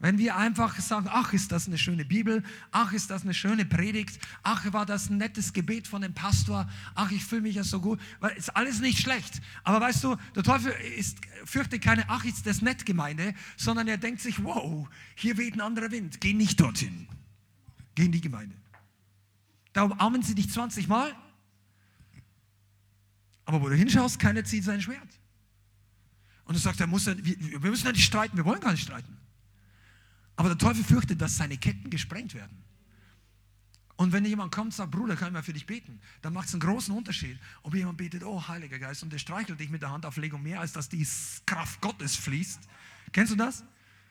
Wenn wir einfach sagen, ach, ist das eine schöne Bibel, ach, ist das eine schöne Predigt, ach, war das ein nettes Gebet von dem Pastor, ach, ich fühle mich ja so gut, weil ist alles nicht schlecht. Aber weißt du, der Teufel ist, fürchtet keine, ach, ist das nett Gemeinde, sondern er denkt sich, wow, hier weht ein anderer Wind, geh nicht dorthin. Geh in die Gemeinde. Da umarmen sie dich 20 Mal aber wo du hinschaust, keiner zieht sein Schwert. Und du sagst, er muss, wir, wir müssen ja nicht streiten, wir wollen gar nicht streiten. Aber der Teufel fürchtet, dass seine Ketten gesprengt werden. Und wenn jemand kommt und sagt, Bruder, kann ich mal für dich beten, dann macht es einen großen Unterschied, ob jemand betet, oh Heiliger Geist, und der streichelt dich mit der Handauflegung mehr, als dass die Kraft Gottes fließt. Kennst du das?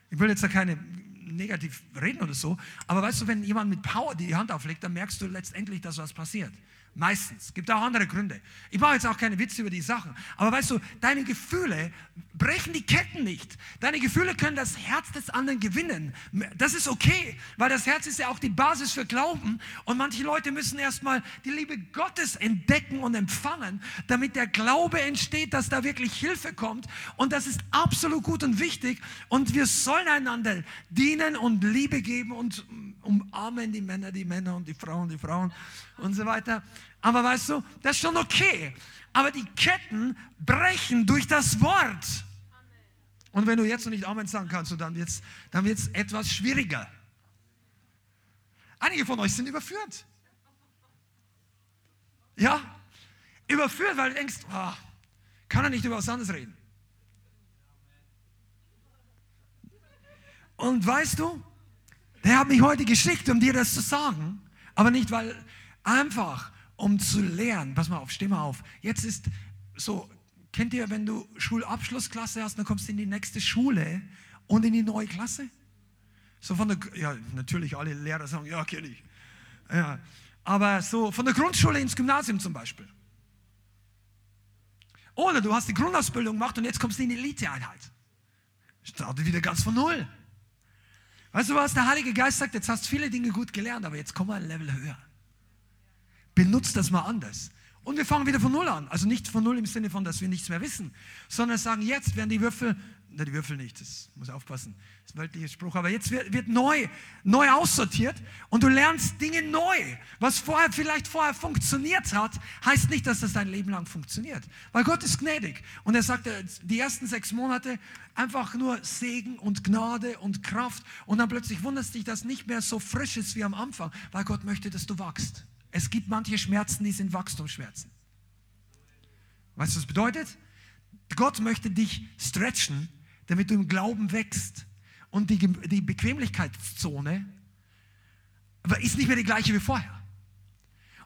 Ich will jetzt da keine negativ reden oder so, aber weißt du, wenn jemand mit Power die Hand auflegt, dann merkst du letztendlich, dass was passiert. Meistens. Gibt auch andere Gründe. Ich mache jetzt auch keine Witze über die Sachen. Aber weißt du, deine Gefühle brechen die Ketten nicht. Deine Gefühle können das Herz des anderen gewinnen. Das ist okay, weil das Herz ist ja auch die Basis für Glauben. Und manche Leute müssen erstmal die Liebe Gottes entdecken und empfangen, damit der Glaube entsteht, dass da wirklich Hilfe kommt. Und das ist absolut gut und wichtig. Und wir sollen einander dienen und Liebe geben und umarmen die Männer, die Männer und die Frauen, die Frauen und so weiter. Aber weißt du, das ist schon okay. Aber die Ketten brechen durch das Wort. Und wenn du jetzt noch nicht Amen sagen kannst, dann wird es dann wird's etwas schwieriger. Einige von euch sind überführt. Ja, überführt, weil du denkst, oh, kann er nicht über was anderes reden. Und weißt du, Der hat mich heute geschickt, um dir das zu sagen. Aber nicht, weil einfach, um zu lernen. Pass mal auf, steh mal auf. Jetzt ist so, kennt ihr, wenn du Schulabschlussklasse hast, dann kommst du in die nächste Schule und in die neue Klasse? So von der, ja, natürlich alle Lehrer sagen, ja, kenne ich. Ja, aber so von der Grundschule ins Gymnasium zum Beispiel. Oder du hast die Grundausbildung gemacht und jetzt kommst du in die Eliteeinheit. Startet wieder ganz von Null. Weißt du was? Der Heilige Geist sagt, jetzt hast du viele Dinge gut gelernt, aber jetzt komm mal ein Level höher. Benutzt das mal anders. Und wir fangen wieder von Null an. Also nicht von Null im Sinne von, dass wir nichts mehr wissen, sondern sagen, jetzt werden die Würfel na, die Würfel nicht, das muss aufpassen, das ist ein weltlicher Spruch, aber jetzt wird, wird neu, neu aussortiert und du lernst Dinge neu. Was vorher vielleicht vorher funktioniert hat, heißt nicht, dass das dein Leben lang funktioniert, weil Gott ist gnädig und er sagt, die ersten sechs Monate einfach nur Segen und Gnade und Kraft und dann plötzlich wunderst dich, dass nicht mehr so frisch ist wie am Anfang, weil Gott möchte, dass du wachst. Es gibt manche Schmerzen, die sind Wachstumsschmerzen. Weißt du, was das bedeutet? Gott möchte dich stretchen, damit du im Glauben wächst. Und die, die Bequemlichkeitszone ist nicht mehr die gleiche wie vorher.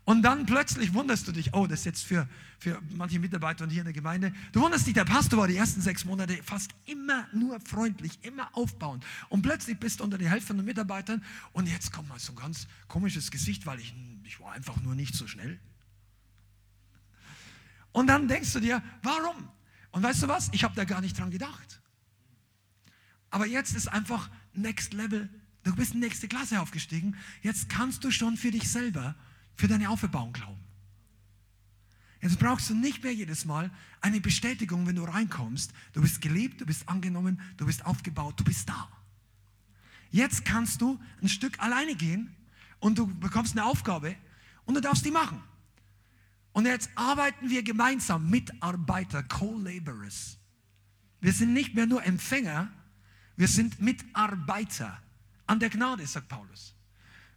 Und dann plötzlich wunderst du dich, oh, das ist jetzt für, für manche Mitarbeiter und hier in der Gemeinde, du wunderst dich, der Pastor war die ersten sechs Monate fast immer nur freundlich, immer aufbauend. Und plötzlich bist du unter die Hälfte von den Mitarbeitern und jetzt kommt mal so ein ganz komisches Gesicht, weil ich, ich war einfach nur nicht so schnell. Und dann denkst du dir, warum? Und weißt du was? Ich habe da gar nicht dran gedacht. Aber jetzt ist einfach Next Level. Du bist in die nächste Klasse aufgestiegen. Jetzt kannst du schon für dich selber, für deine Auferbauung glauben. Jetzt brauchst du nicht mehr jedes Mal eine Bestätigung, wenn du reinkommst. Du bist geliebt, du bist angenommen, du bist aufgebaut, du bist da. Jetzt kannst du ein Stück alleine gehen und du bekommst eine Aufgabe und du darfst die machen. Und jetzt arbeiten wir gemeinsam, Mitarbeiter, Co-Laborers. Wir sind nicht mehr nur Empfänger, wir sind Mitarbeiter an der Gnade, sagt Paulus.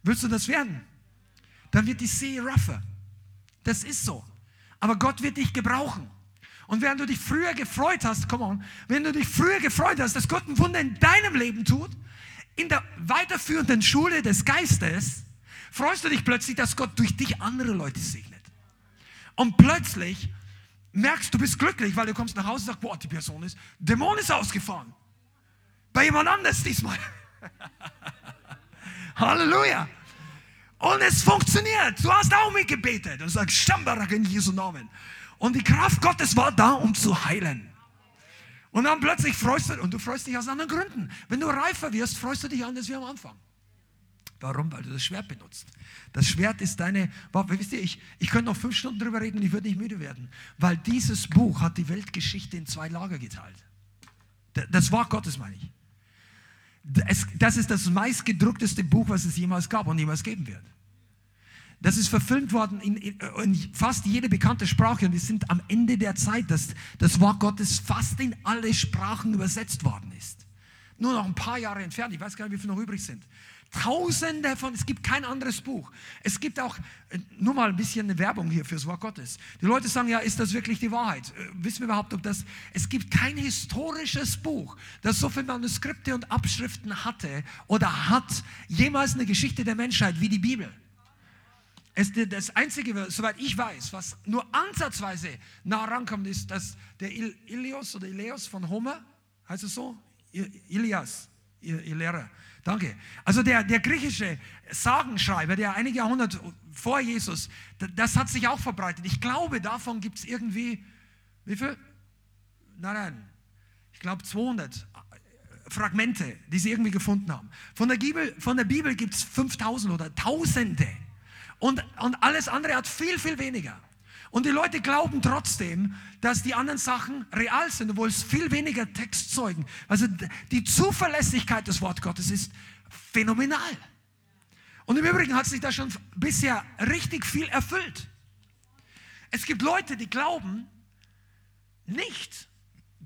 Willst du das werden? Dann wird die See rougher. Das ist so. Aber Gott wird dich gebrauchen. Und während du dich früher gefreut hast, come on, wenn du dich früher gefreut hast, dass Gott ein Wunder in deinem Leben tut, in der weiterführenden Schule des Geistes, freust du dich plötzlich, dass Gott durch dich andere Leute segnet. Und plötzlich merkst du, bist glücklich, weil du kommst nach Hause und sagst, boah, die Person ist, Dämon ist ausgefahren. Bei jemand anders diesmal. Halleluja. Und es funktioniert. Du hast auch mitgebetet und sagst, Stambarak in Jesu Namen. Und die Kraft Gottes war da, um zu heilen. Und dann plötzlich freust du, und du freust dich aus anderen Gründen. Wenn du reifer wirst, freust du dich anders wie am Anfang. Warum? Weil du das Schwert benutzt. Das Schwert ist deine, wisst ihr, ich, ich könnte noch fünf Stunden drüber reden ich würde nicht müde werden. Weil dieses Buch hat die Weltgeschichte in zwei Lager geteilt. Das Wort Gottes meine ich das ist das meistgedruckteste Buch, was es jemals gab und jemals geben wird. Das ist verfilmt worden in, in, fast jede bekannte Sprache und wir sind am Ende der Zeit, dass das Wort Gottes fast in alle Sprachen übersetzt worden ist. Nur noch ein paar Jahre entfernt, ich weiß gar nicht, wie viele noch übrig sind. Tausende von, es gibt kein anderes Buch. Es gibt auch, äh, nur mal ein bisschen eine Werbung hier fürs Wort Gottes. Die Leute sagen, ja, ist das wirklich die Wahrheit? Äh, wissen wir überhaupt, ob das, es gibt kein historisches Buch, das so viele Manuskripte und Abschriften hatte oder hat, jemals eine Geschichte der Menschheit wie die Bibel. Es, das Einzige, soweit ich weiß, was nur ansatzweise nah rankommt, ist, dass der Ilios oder Ileos von Homer, heißt es so? Ilias, ihr, Lehrer, Danke. Also der, der griechische Sagenschreiber, der einige Jahrhunderte vor Jesus, das hat sich auch verbreitet. Ich glaube, davon gibt es irgendwie, wie viel? Nein, nein, ich glaube 200 Fragmente, die sie irgendwie gefunden haben. Von der Bibel, von der Bibel gibt es 5000 oder Tausende. Und, und alles andere hat viel, viel weniger. Und die Leute glauben trotzdem, dass die anderen Sachen real sind, obwohl es viel weniger Textzeugen. Also die Zuverlässigkeit des Wort Gottes ist phänomenal. Und im Übrigen hat sich da schon bisher richtig viel erfüllt. Es gibt Leute, die glauben nicht,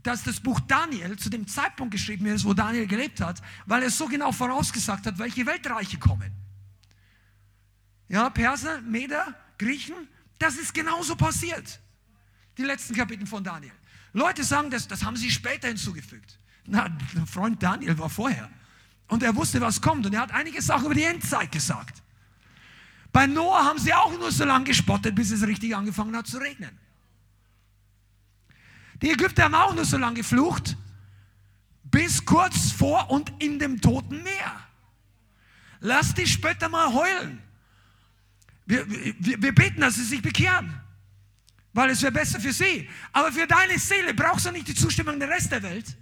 dass das Buch Daniel zu dem Zeitpunkt geschrieben ist, wo Daniel gelebt hat, weil er so genau vorausgesagt hat, welche Weltreiche kommen. Ja, Perser, Meder, Griechen, das ist genauso passiert. Die letzten Kapitel von Daniel. Leute sagen, das, das haben sie später hinzugefügt. Na, Freund Daniel war vorher. Und er wusste, was kommt. Und er hat einige Sachen über die Endzeit gesagt. Bei Noah haben sie auch nur so lange gespottet, bis es richtig angefangen hat zu regnen. Die Ägypter haben auch nur so lange geflucht, bis kurz vor und in dem Toten Meer. Lass die Spötter mal heulen. Wir, wir, wir beten, dass sie sich bekehren, weil es wäre besser für sie. Aber für deine Seele brauchst du nicht die Zustimmung der Rest der Welt.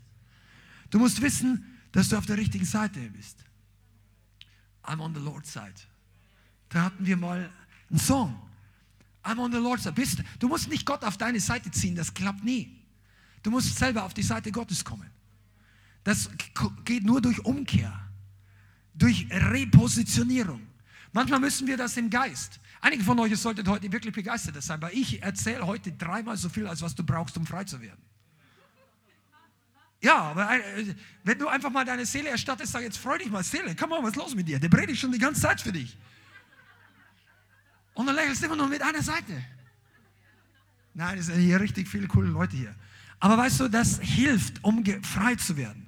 Du musst wissen, dass du auf der richtigen Seite bist. I'm on the Lord's side. Da hatten wir mal einen Song. I'm on the Lord's side. Du musst nicht Gott auf deine Seite ziehen, das klappt nie. Du musst selber auf die Seite Gottes kommen. Das geht nur durch Umkehr, durch Repositionierung. Manchmal müssen wir das im Geist. Einige von euch sollten heute wirklich begeistert sein, weil ich erzähle heute dreimal so viel, als was du brauchst, um frei zu werden. Ja, aber äh, wenn du einfach mal deine Seele erstattest, sag jetzt freu dich mal, Seele, komm mal, was ist los mit dir? Der predigt schon die ganze Zeit für dich. Und dann lächelst du immer nur mit einer Seite. Nein, es sind hier richtig viele coole Leute hier. Aber weißt du, das hilft, um frei zu werden.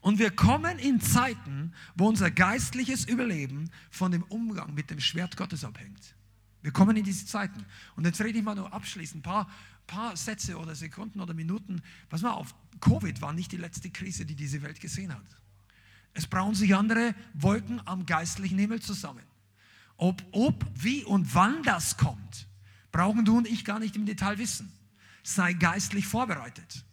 Und wir kommen in Zeiten, wo unser geistliches Überleben von dem Umgang mit dem Schwert Gottes abhängt. Wir kommen in diese Zeiten. Und jetzt rede ich mal nur abschließend, ein paar, paar Sätze oder Sekunden oder Minuten. Pass mal auf, Covid war nicht die letzte Krise, die diese Welt gesehen hat. Es brauen sich andere Wolken am geistlichen Himmel zusammen. Ob, ob, wie und wann das kommt, brauchen du und ich gar nicht im Detail wissen. Sei geistlich vorbereitet.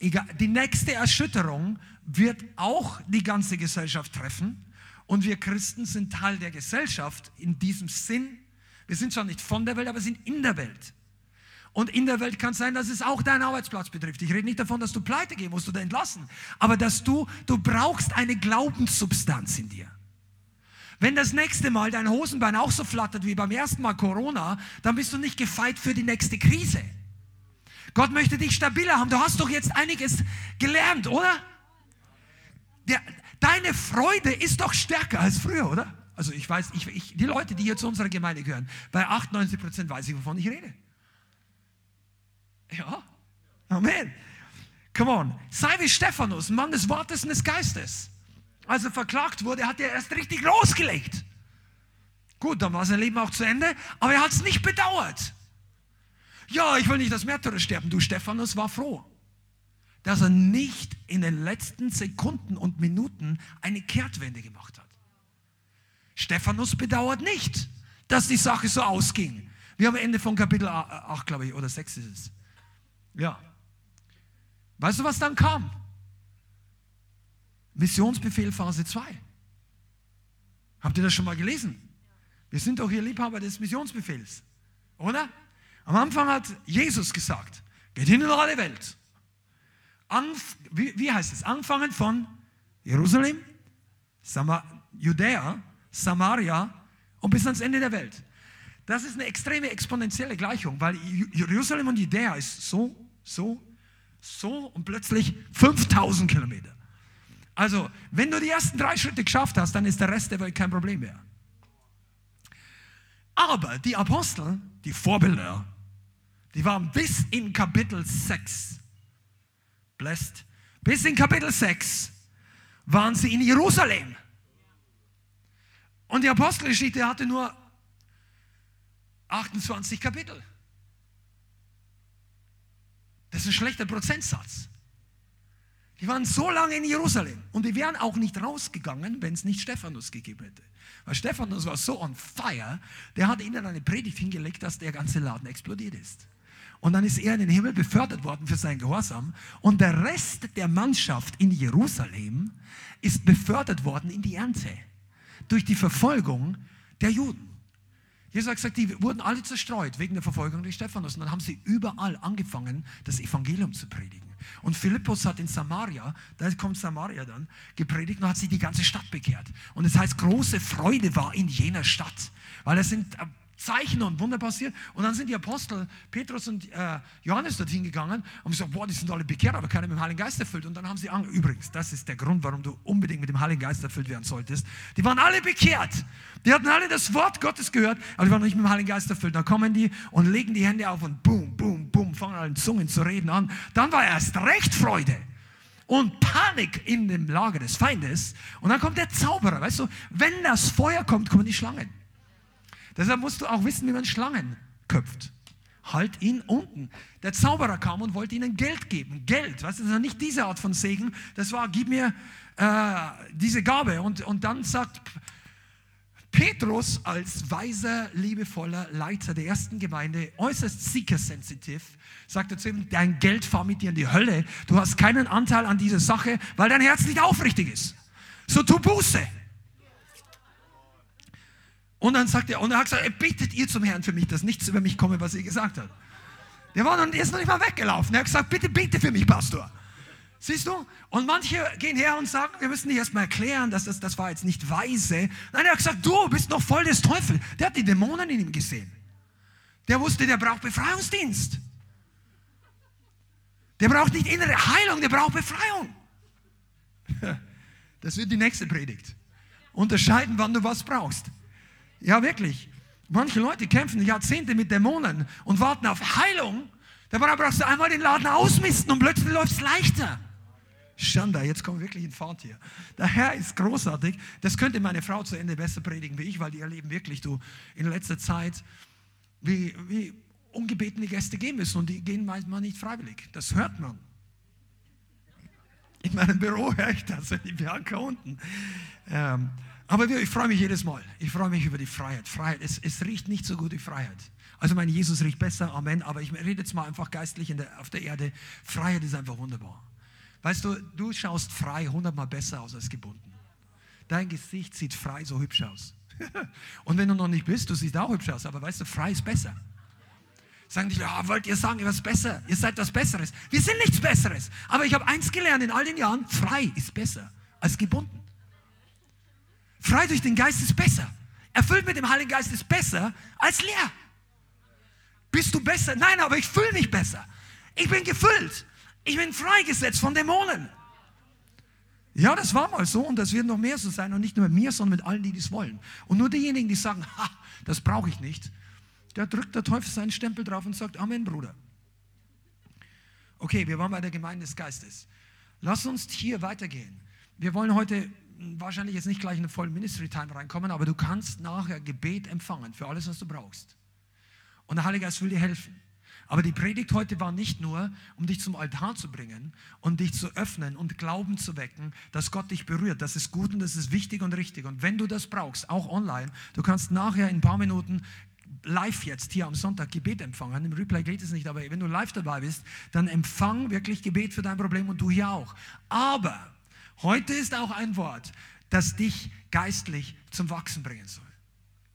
Die nächste Erschütterung wird auch die ganze Gesellschaft treffen. Und wir Christen sind Teil der Gesellschaft in diesem Sinn. Wir sind zwar nicht von der Welt, aber sind in der Welt. Und in der Welt kann es sein, dass es auch deinen Arbeitsplatz betrifft. Ich rede nicht davon, dass du pleite gehen musst oder entlassen, aber dass du, du brauchst eine Glaubenssubstanz in dir. Wenn das nächste Mal dein Hosenbein auch so flattert wie beim ersten Mal Corona, dann bist du nicht gefeit für die nächste Krise. Gott möchte dich stabiler haben. Du hast doch jetzt einiges gelernt, oder? Der, deine Freude ist doch stärker als früher, oder? Also ich weiß, ich, ich, die Leute, die hier zu unserer Gemeinde gehören, bei 98 Prozent weiß ich, wovon ich rede. Ja, Amen. Come on. Sei wie Stephanus, Mann des Wortes und des Geistes. Als er verklagt wurde, hat er erst richtig losgelegt. Gut, dann war sein Leben auch zu Ende, aber er hat es nicht bedauert. Ja, ich will nicht das Märtyrer sterben. Du, Stephanus war froh, dass er nicht in den letzten Sekunden und Minuten eine Kehrtwende gemacht hat. Stephanus bedauert nicht, dass die Sache so ausging. Wir haben Ende von Kapitel 8, glaube ich, oder 6 ist es. Ja. Weißt du, was dann kam? Missionsbefehl Phase 2. Habt ihr das schon mal gelesen? Wir sind doch hier Liebhaber des Missionsbefehls, oder? Am Anfang hat Jesus gesagt, geht hin in alle Welt. Anf wie, wie, heißt es? Anfangen von Jerusalem, Sama Judäa, Samaria und bis ans Ende der Welt. Das ist eine extreme exponentielle Gleichung, weil Jerusalem und Judäa ist so, so, so und plötzlich 5000 Kilometer. Also, wenn du die ersten drei Schritte geschafft hast, dann ist der Rest der Welt kein Problem mehr. Aber die Apostel, die Vorbilder, die waren bis in Kapitel 6 blessed. Bis in Kapitel 6 waren sie in Jerusalem. Und die Apostelgeschichte hatte nur 28 Kapitel. Das ist ein schlechter Prozentsatz. Die waren so lange in Jerusalem und die wären auch nicht rausgegangen, wenn es nicht Stephanus gegeben hätte. Weil Stephanus war so on fire, der hat ihnen eine Predigt hingelegt, dass der ganze Laden explodiert ist. Und dann ist er in den Himmel befördert worden für seinen Gehorsam. Und der Rest der Mannschaft in Jerusalem ist befördert worden in die Ernte. Durch die Verfolgung der Juden. Jesus hat gesagt, die wurden alle zerstreut wegen der Verfolgung durch Stephanus. Und dann haben sie überall angefangen, das Evangelium zu predigen. Und Philippus hat in Samaria, da kommt Samaria dann, gepredigt und hat sich die ganze Stadt bekehrt. Und es das heißt, große Freude war in jener Stadt. Weil es sind Zeichen und Wunder passiert. Und dann sind die Apostel Petrus und äh, Johannes dorthin gegangen und gesagt, boah, die sind alle bekehrt, aber keiner mit dem Heiligen Geist erfüllt. Und dann haben sie, an, übrigens, das ist der Grund, warum du unbedingt mit dem Heiligen Geist erfüllt werden solltest. Die waren alle bekehrt. Die hatten alle das Wort Gottes gehört, aber die waren nicht mit dem Heiligen Geist erfüllt. Dann kommen die und legen die Hände auf und boom, boom, boom, fangen alle in Zungen zu reden an. Dann war erst recht Freude. und Panik in dem Lager des Feindes. Und dann kommt der Zauberer. Weißt du, wenn das Feuer kommt, kommen die Schlangen. Deshalb musst du auch wissen, wie man Schlangen köpft. Halt ihn unten. Der Zauberer kam und wollte ihnen Geld geben. Geld, weißt du, das war nicht diese Art von Segen. Das war, gib mir äh, diese Gabe. Und, und dann sagt Petrus als weiser, liebevoller Leiter der ersten Gemeinde, äußerst seeker-sensitiv, sagte zu ihm, dein Geld fahr mit dir in die Hölle. Du hast keinen Anteil an dieser Sache, weil dein Herz nicht aufrichtig ist. So tu Buße. Und dann sagt er, und er hat gesagt, bittet ihr zum Herrn für mich, dass nichts über mich komme, was ihr gesagt hat. Der war noch, ist noch nicht mal weggelaufen. Er hat gesagt, bitte bete für mich, Pastor. Siehst du? Und manche gehen her und sagen, wir müssen nicht erstmal erklären, dass das, das war jetzt nicht weise. Nein, er hat gesagt, du bist noch voll des Teufels. Der hat die Dämonen in ihm gesehen. Der wusste, der braucht Befreiungsdienst. Der braucht nicht innere Heilung, der braucht Befreiung. Das wird die nächste Predigt. Unterscheiden, wann du was brauchst. Ja, wirklich. Manche Leute kämpfen Jahrzehnte mit Dämonen und warten auf Heilung. Dabei brauchst du einmal den Laden ausmisten und plötzlich läuft es leichter. Schanda, jetzt kommen wir wirklich in Fahrt hier. Der Herr ist großartig. Das könnte meine Frau zu Ende besser predigen wie ich, weil die erleben wirklich, du, in letzter Zeit, wie, wie ungebetene Gäste gehen müssen und die gehen manchmal nicht freiwillig. Das hört man. In meinem Büro höre ich das, die Bianca unten. Ähm, aber ich freue mich jedes Mal. Ich freue mich über die Freiheit. Freiheit, es, es riecht nicht so gut wie Freiheit. Also mein Jesus riecht besser, Amen. Aber ich rede jetzt mal einfach geistlich der, auf der Erde. Freiheit ist einfach wunderbar. Weißt du, du schaust frei hundertmal besser aus als gebunden. Dein Gesicht sieht frei so hübsch aus. Und wenn du noch nicht bist, du siehst auch hübsch aus, aber weißt du, frei ist besser. Sagen die, ja, wollt ihr sagen, ihr was besser? Ihr seid was Besseres. Wir sind nichts Besseres. Aber ich habe eins gelernt in all den Jahren, frei ist besser als gebunden. Frei durch den Geist ist besser. Erfüllt mit dem Heiligen Geist ist besser als leer. Bist du besser? Nein, aber ich fühle mich besser. Ich bin gefüllt. Ich bin freigesetzt von Dämonen. Ja, das war mal so und das wird noch mehr so sein und nicht nur mit mir, sondern mit allen, die das wollen. Und nur diejenigen, die sagen, ha, das brauche ich nicht, da drückt der Teufel seinen Stempel drauf und sagt, Amen, Bruder. Okay, wir waren bei der Gemeinde des Geistes. Lass uns hier weitergehen. Wir wollen heute wahrscheinlich jetzt nicht gleich in eine volle Ministry Time reinkommen, aber du kannst nachher Gebet empfangen für alles, was du brauchst. Und der Heilige Geist will dir helfen. Aber die Predigt heute war nicht nur, um dich zum Altar zu bringen und dich zu öffnen und Glauben zu wecken, dass Gott dich berührt. Das ist gut und das ist wichtig und richtig. Und wenn du das brauchst, auch online, du kannst nachher in ein paar Minuten live jetzt hier am Sonntag Gebet empfangen. Im Replay geht es nicht, aber wenn du live dabei bist, dann empfang wirklich Gebet für dein Problem und du hier auch. Aber heute ist auch ein Wort, das dich geistlich zum Wachsen bringen soll.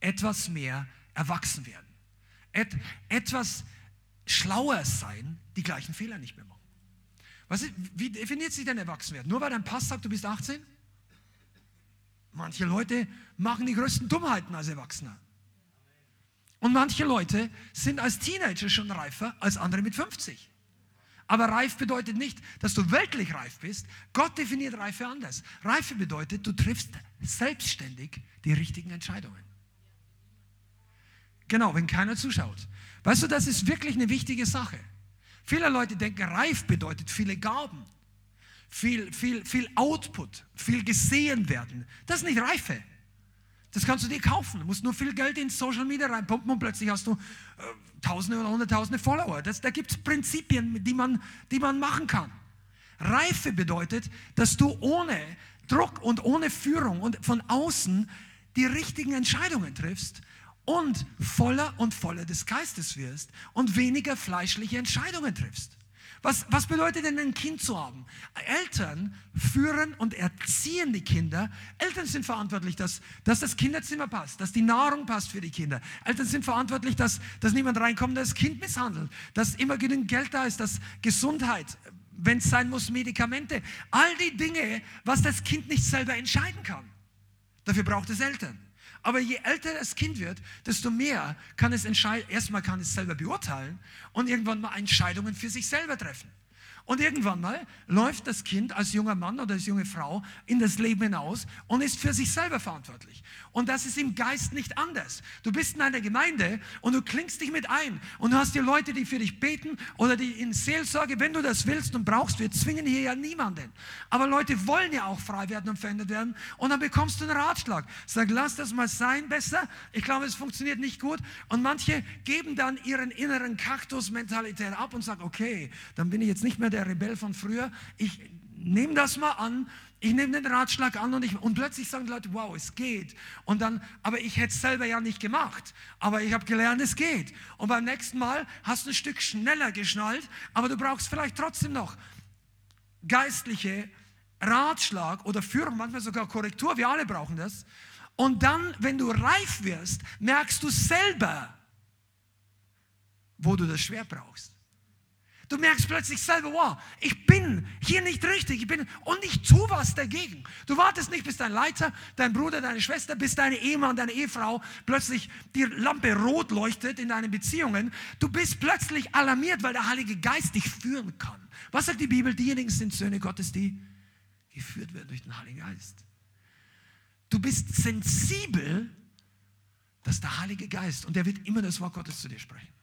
Etwas mehr erwachsen werden. Et, etwas schlauer sein, die gleichen Fehler nicht mehr machen. Was wie definiert sich denn Erwachsenwerden? Nur weil dein Pass sagt, du bist 18? Manche Leute machen die größten Dummheiten als Erwachsener. Und manche Leute sind als Teenager schon reifer als andere mit 50. Aber reif bedeutet nicht, dass du weltlich reif bist. Gott definiert Reife anders. Reife bedeutet, du triffst selbstständig die richtigen Entscheidungen. Genau, wenn keiner zuschaut. Weißt du, das ist wirklich eine wichtige Sache. Viele Leute denken, reif bedeutet viele Gaben, viel, viel, viel Output, viel gesehen werden. Das ist nicht Reife. Das kannst du dir kaufen. Du musst nur viel Geld in Social Media reinpumpen und plötzlich hast du äh, Tausende oder Hunderttausende Follower. Das, da gibt es Prinzipien, die man, die man machen kann. Reife bedeutet, dass du ohne Druck und ohne Führung und von außen die richtigen Entscheidungen triffst und voller und voller des Geistes wirst und weniger fleischliche Entscheidungen triffst. Was, was bedeutet denn ein Kind zu haben? Eltern führen und erziehen die Kinder. Eltern sind verantwortlich, dass, dass das Kinderzimmer passt, dass die Nahrung passt für die Kinder. Eltern sind verantwortlich, dass, dass niemand reinkommt, der das Kind misshandelt, dass immer genügend Geld da ist, dass Gesundheit, wenn es sein muss, Medikamente, all die Dinge, was das Kind nicht selber entscheiden kann. Dafür braucht es Eltern. Aber je älter das Kind wird, desto mehr kann es entscheiden. Erstmal kann es selber beurteilen und irgendwann mal Entscheidungen für sich selber treffen. Und irgendwann mal läuft das Kind als junger Mann oder als junge Frau in das Leben hinaus und ist für sich selber verantwortlich. Und das ist im Geist nicht anders. Du bist in einer Gemeinde und du klingst dich mit ein und du hast hier Leute, die für dich beten oder die in Seelsorge, wenn du das willst und brauchst. Wir zwingen hier ja niemanden. Aber Leute wollen ja auch frei werden und verändert werden und dann bekommst du einen Ratschlag. Sag, lass das mal sein besser. Ich glaube, es funktioniert nicht gut. Und manche geben dann ihren inneren Kaktus-Mentalität ab und sagen, okay, dann bin ich jetzt nicht mehr der der Rebell von früher. Ich nehme das mal an, ich nehme den Ratschlag an und, ich, und plötzlich sagen die Leute, wow, es geht. Und dann, aber ich hätte es selber ja nicht gemacht. Aber ich habe gelernt, es geht. Und beim nächsten Mal hast du ein Stück schneller geschnallt, aber du brauchst vielleicht trotzdem noch geistliche Ratschlag oder Führung, manchmal sogar Korrektur. Wir alle brauchen das. Und dann, wenn du reif wirst, merkst du selber, wo du das schwer brauchst. Du merkst plötzlich selber, wow, ich bin hier nicht richtig, ich bin und ich tue was dagegen. Du wartest nicht, bis dein Leiter, dein Bruder, deine Schwester, bis deine Ehemann, deine Ehefrau plötzlich die Lampe rot leuchtet in deinen Beziehungen. Du bist plötzlich alarmiert, weil der Heilige Geist dich führen kann. Was sagt die Bibel? Diejenigen sind Söhne Gottes, die geführt werden durch den Heiligen Geist. Du bist sensibel, dass der Heilige Geist, und der wird immer das Wort Gottes zu dir sprechen.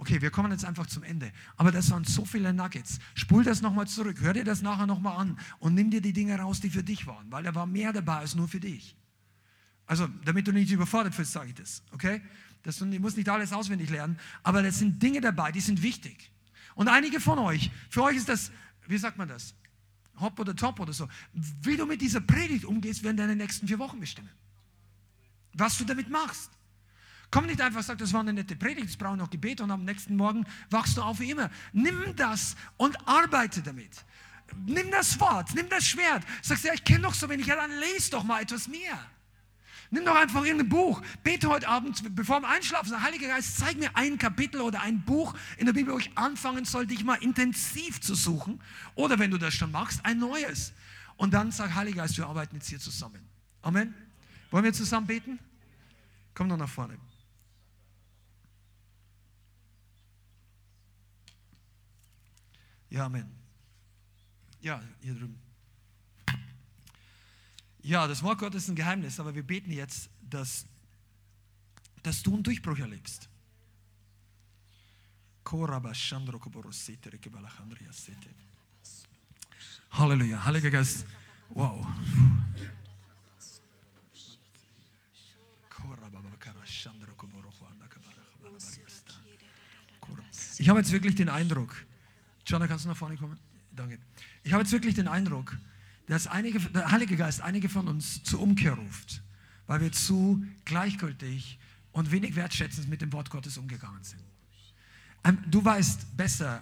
Okay, wir kommen jetzt einfach zum Ende. Aber das waren so viele Nuggets. Spul das nochmal zurück. Hör dir das nachher nochmal an und nimm dir die Dinge raus, die für dich waren, weil da war mehr dabei als nur für dich. Also, damit du nicht überfordert wirst, sage ich das. Okay? Das, du musst nicht alles auswendig lernen, aber das sind Dinge dabei, die sind wichtig. Und einige von euch, für euch ist das, wie sagt man das? Hop oder top oder so. Wie du mit dieser Predigt umgehst, werden deine nächsten vier Wochen bestimmen. Was du damit machst. Komm nicht einfach, sag, das war eine nette Predigt, es braucht noch Gebet und am nächsten Morgen wachst du auf wie immer. Nimm das und arbeite damit. Nimm das Wort, nimm das Schwert. Sagst ja, ich kenne doch so wenig, ja, dann lese doch mal etwas mehr. Nimm doch einfach irgendein Buch. Bete heute Abend, bevor wir einschlafen. Sag, Heiliger Geist, zeig mir ein Kapitel oder ein Buch in der Bibel, wo ich anfangen soll, dich mal intensiv zu suchen. Oder wenn du das schon machst, ein neues. Und dann sag, Heiliger Geist, wir arbeiten jetzt hier zusammen. Amen. Wollen wir zusammen beten? Komm doch nach vorne. Ja, Amen. Ja, hier drüben. Ja, das Wort Gottes ist ein Geheimnis, aber wir beten jetzt, dass, dass du einen Durchbruch erlebst. Halleluja, Heiliger Geist. Wow. Ich habe jetzt wirklich den Eindruck, Jonah, kannst du nach vorne kommen? Danke. Ich habe jetzt wirklich den Eindruck, dass einige, der Heilige Geist einige von uns zur Umkehr ruft, weil wir zu gleichgültig und wenig wertschätzend mit dem Wort Gottes umgegangen sind. Ähm, du weißt besser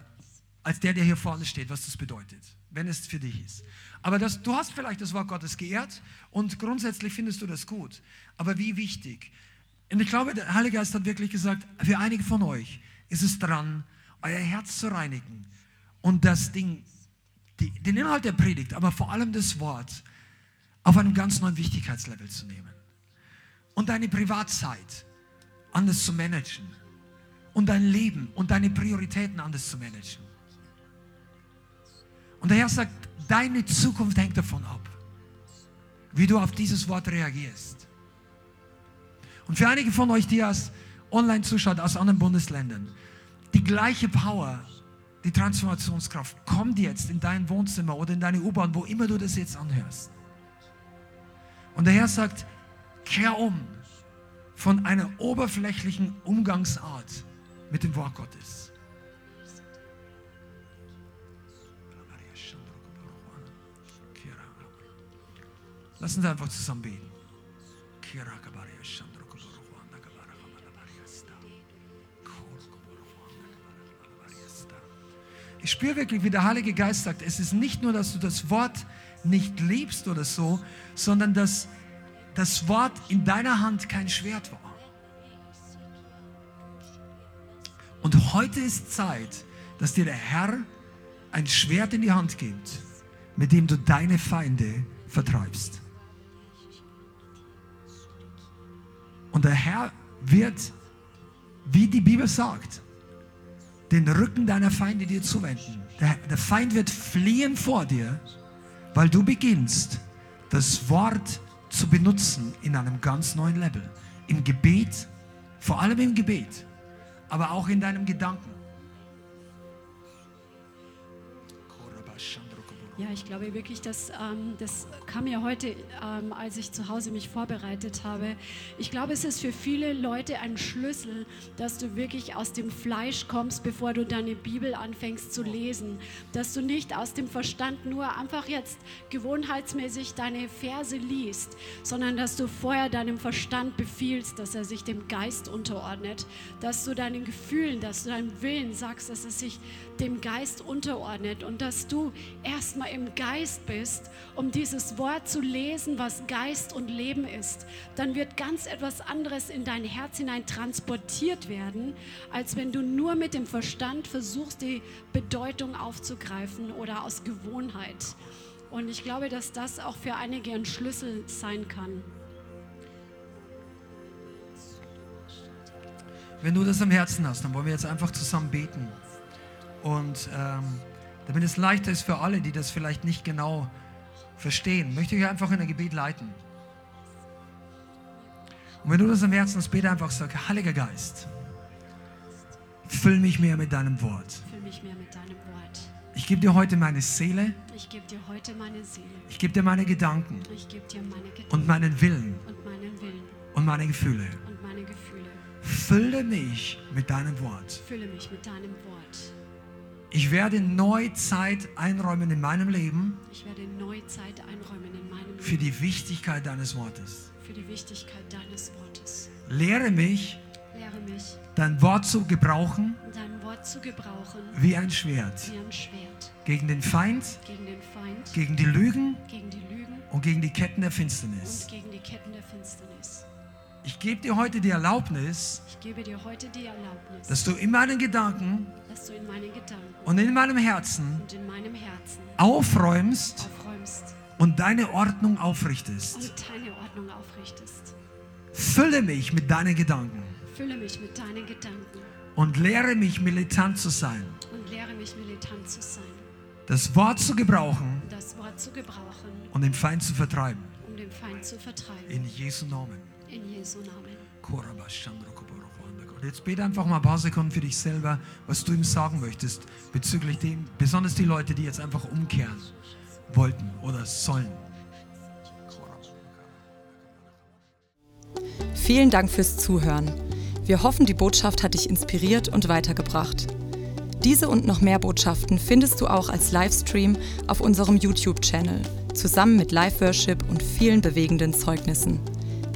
als der, der hier vorne steht, was das bedeutet, wenn es für dich ist. Aber das, du hast vielleicht das Wort Gottes geehrt und grundsätzlich findest du das gut. Aber wie wichtig? Und ich glaube, der Heilige Geist hat wirklich gesagt, für einige von euch ist es dran, euer Herz zu reinigen und das Ding, die, den Inhalt der Predigt, aber vor allem das Wort auf einem ganz neuen Wichtigkeitslevel zu nehmen. Und deine Privatzeit anders zu managen. Und dein Leben und deine Prioritäten anders zu managen. Und der Herr sagt, deine Zukunft hängt davon ab, wie du auf dieses Wort reagierst. Und für einige von euch, die als online zuschaut aus anderen Bundesländern, die gleiche Power die Transformationskraft kommt jetzt in dein Wohnzimmer oder in deine U-Bahn, wo immer du das jetzt anhörst. Und der Herr sagt, kehr um von einer oberflächlichen Umgangsart mit dem Wort Gottes. Lass uns einfach zusammen beten. Ich spüre wirklich, wie der Heilige Geist sagt, es ist nicht nur, dass du das Wort nicht liebst oder so, sondern dass das Wort in deiner Hand kein Schwert war. Und heute ist Zeit, dass dir der Herr ein Schwert in die Hand gibt, mit dem du deine Feinde vertreibst. Und der Herr wird, wie die Bibel sagt, den Rücken deiner Feinde dir zuwenden. Der, der Feind wird fliehen vor dir, weil du beginnst, das Wort zu benutzen in einem ganz neuen Level. Im Gebet, vor allem im Gebet, aber auch in deinem Gedanken. Ja, ich glaube wirklich, dass ähm, das kam mir heute, ähm, als ich zu Hause mich vorbereitet habe. Ich glaube, es ist für viele Leute ein Schlüssel, dass du wirklich aus dem Fleisch kommst, bevor du deine Bibel anfängst zu lesen. Dass du nicht aus dem Verstand nur einfach jetzt gewohnheitsmäßig deine Verse liest, sondern dass du vorher deinem Verstand befiehlst, dass er sich dem Geist unterordnet. Dass du deinen Gefühlen, dass du deinem Willen sagst, dass es sich dem Geist unterordnet und dass du erstmal im Geist bist, um dieses Wort zu lesen, was Geist und Leben ist. Dann wird ganz etwas anderes in dein Herz hinein transportiert werden, als wenn du nur mit dem Verstand versuchst, die Bedeutung aufzugreifen oder aus Gewohnheit. Und ich glaube, dass das auch für einige ein Schlüssel sein kann. Wenn du das am Herzen hast, dann wollen wir jetzt einfach zusammen beten. Und ähm, damit es leichter ist für alle, die das vielleicht nicht genau verstehen, möchte ich einfach in ein Gebet leiten. Und wenn du das am Herzen hast, bete einfach, sag, Heiliger Geist, füll mich mehr mit deinem Wort. Füll mich mehr mit deinem Wort. Ich gebe dir heute meine Seele. Ich gebe dir heute meine Seele. Ich gebe dir meine Gedanken. Ich gebe dir meine Gedanken. Und meinen Willen. Und meinen Willen. Und meine Gefühle. Und meine Gefühle. Fülle mich mit deinem Wort. Fülle mich mit deinem Wort. Ich werde neu Zeit einräumen in meinem Leben. Ich werde neu Zeit einräumen in meinem Leben. Für die Wichtigkeit deines Wortes. Für die Wichtigkeit deines Wortes. Lehre mich, Lehre mich, dein Wort zu gebrauchen dein Wort zu gebrauchen wie ein Schwert. wie ein Schwert Gegen den Feind, gegen den Feind, gegen die Lügen gegen die Lügen und gegen die Ketten der und Finsternis. gegen die Ketten der Finsternis. Ich gebe dir heute die Erlaubnis, Ich gebe dir heute die Erlaubnis, dass du in meinen Gedanken in meinen Gedanken und in meinem Herzen und in meinem Herzen aufräumst aufräumst und deine Ordnung aufrichtest. und deine Ordnung aufrichtest. Fülle mich mit deinen Gedanken Fülle mich mit deinen Gedanken und lehre mich militant zu sein. und lehre mich militant zu sein, Das Wort zu gebrauchen das Wort zu gebrauchen, und den Feind zu vertreiben. um den Feind zu vertreiben. In Jesu Namen. In Jesu Namen. Und jetzt bete einfach mal ein paar Sekunden für dich selber, was du ihm sagen möchtest, bezüglich dem, besonders die Leute, die jetzt einfach umkehren wollten oder sollen. Vielen Dank fürs Zuhören. Wir hoffen, die Botschaft hat dich inspiriert und weitergebracht. Diese und noch mehr Botschaften findest du auch als Livestream auf unserem YouTube-Channel, zusammen mit Live-Worship und vielen bewegenden Zeugnissen.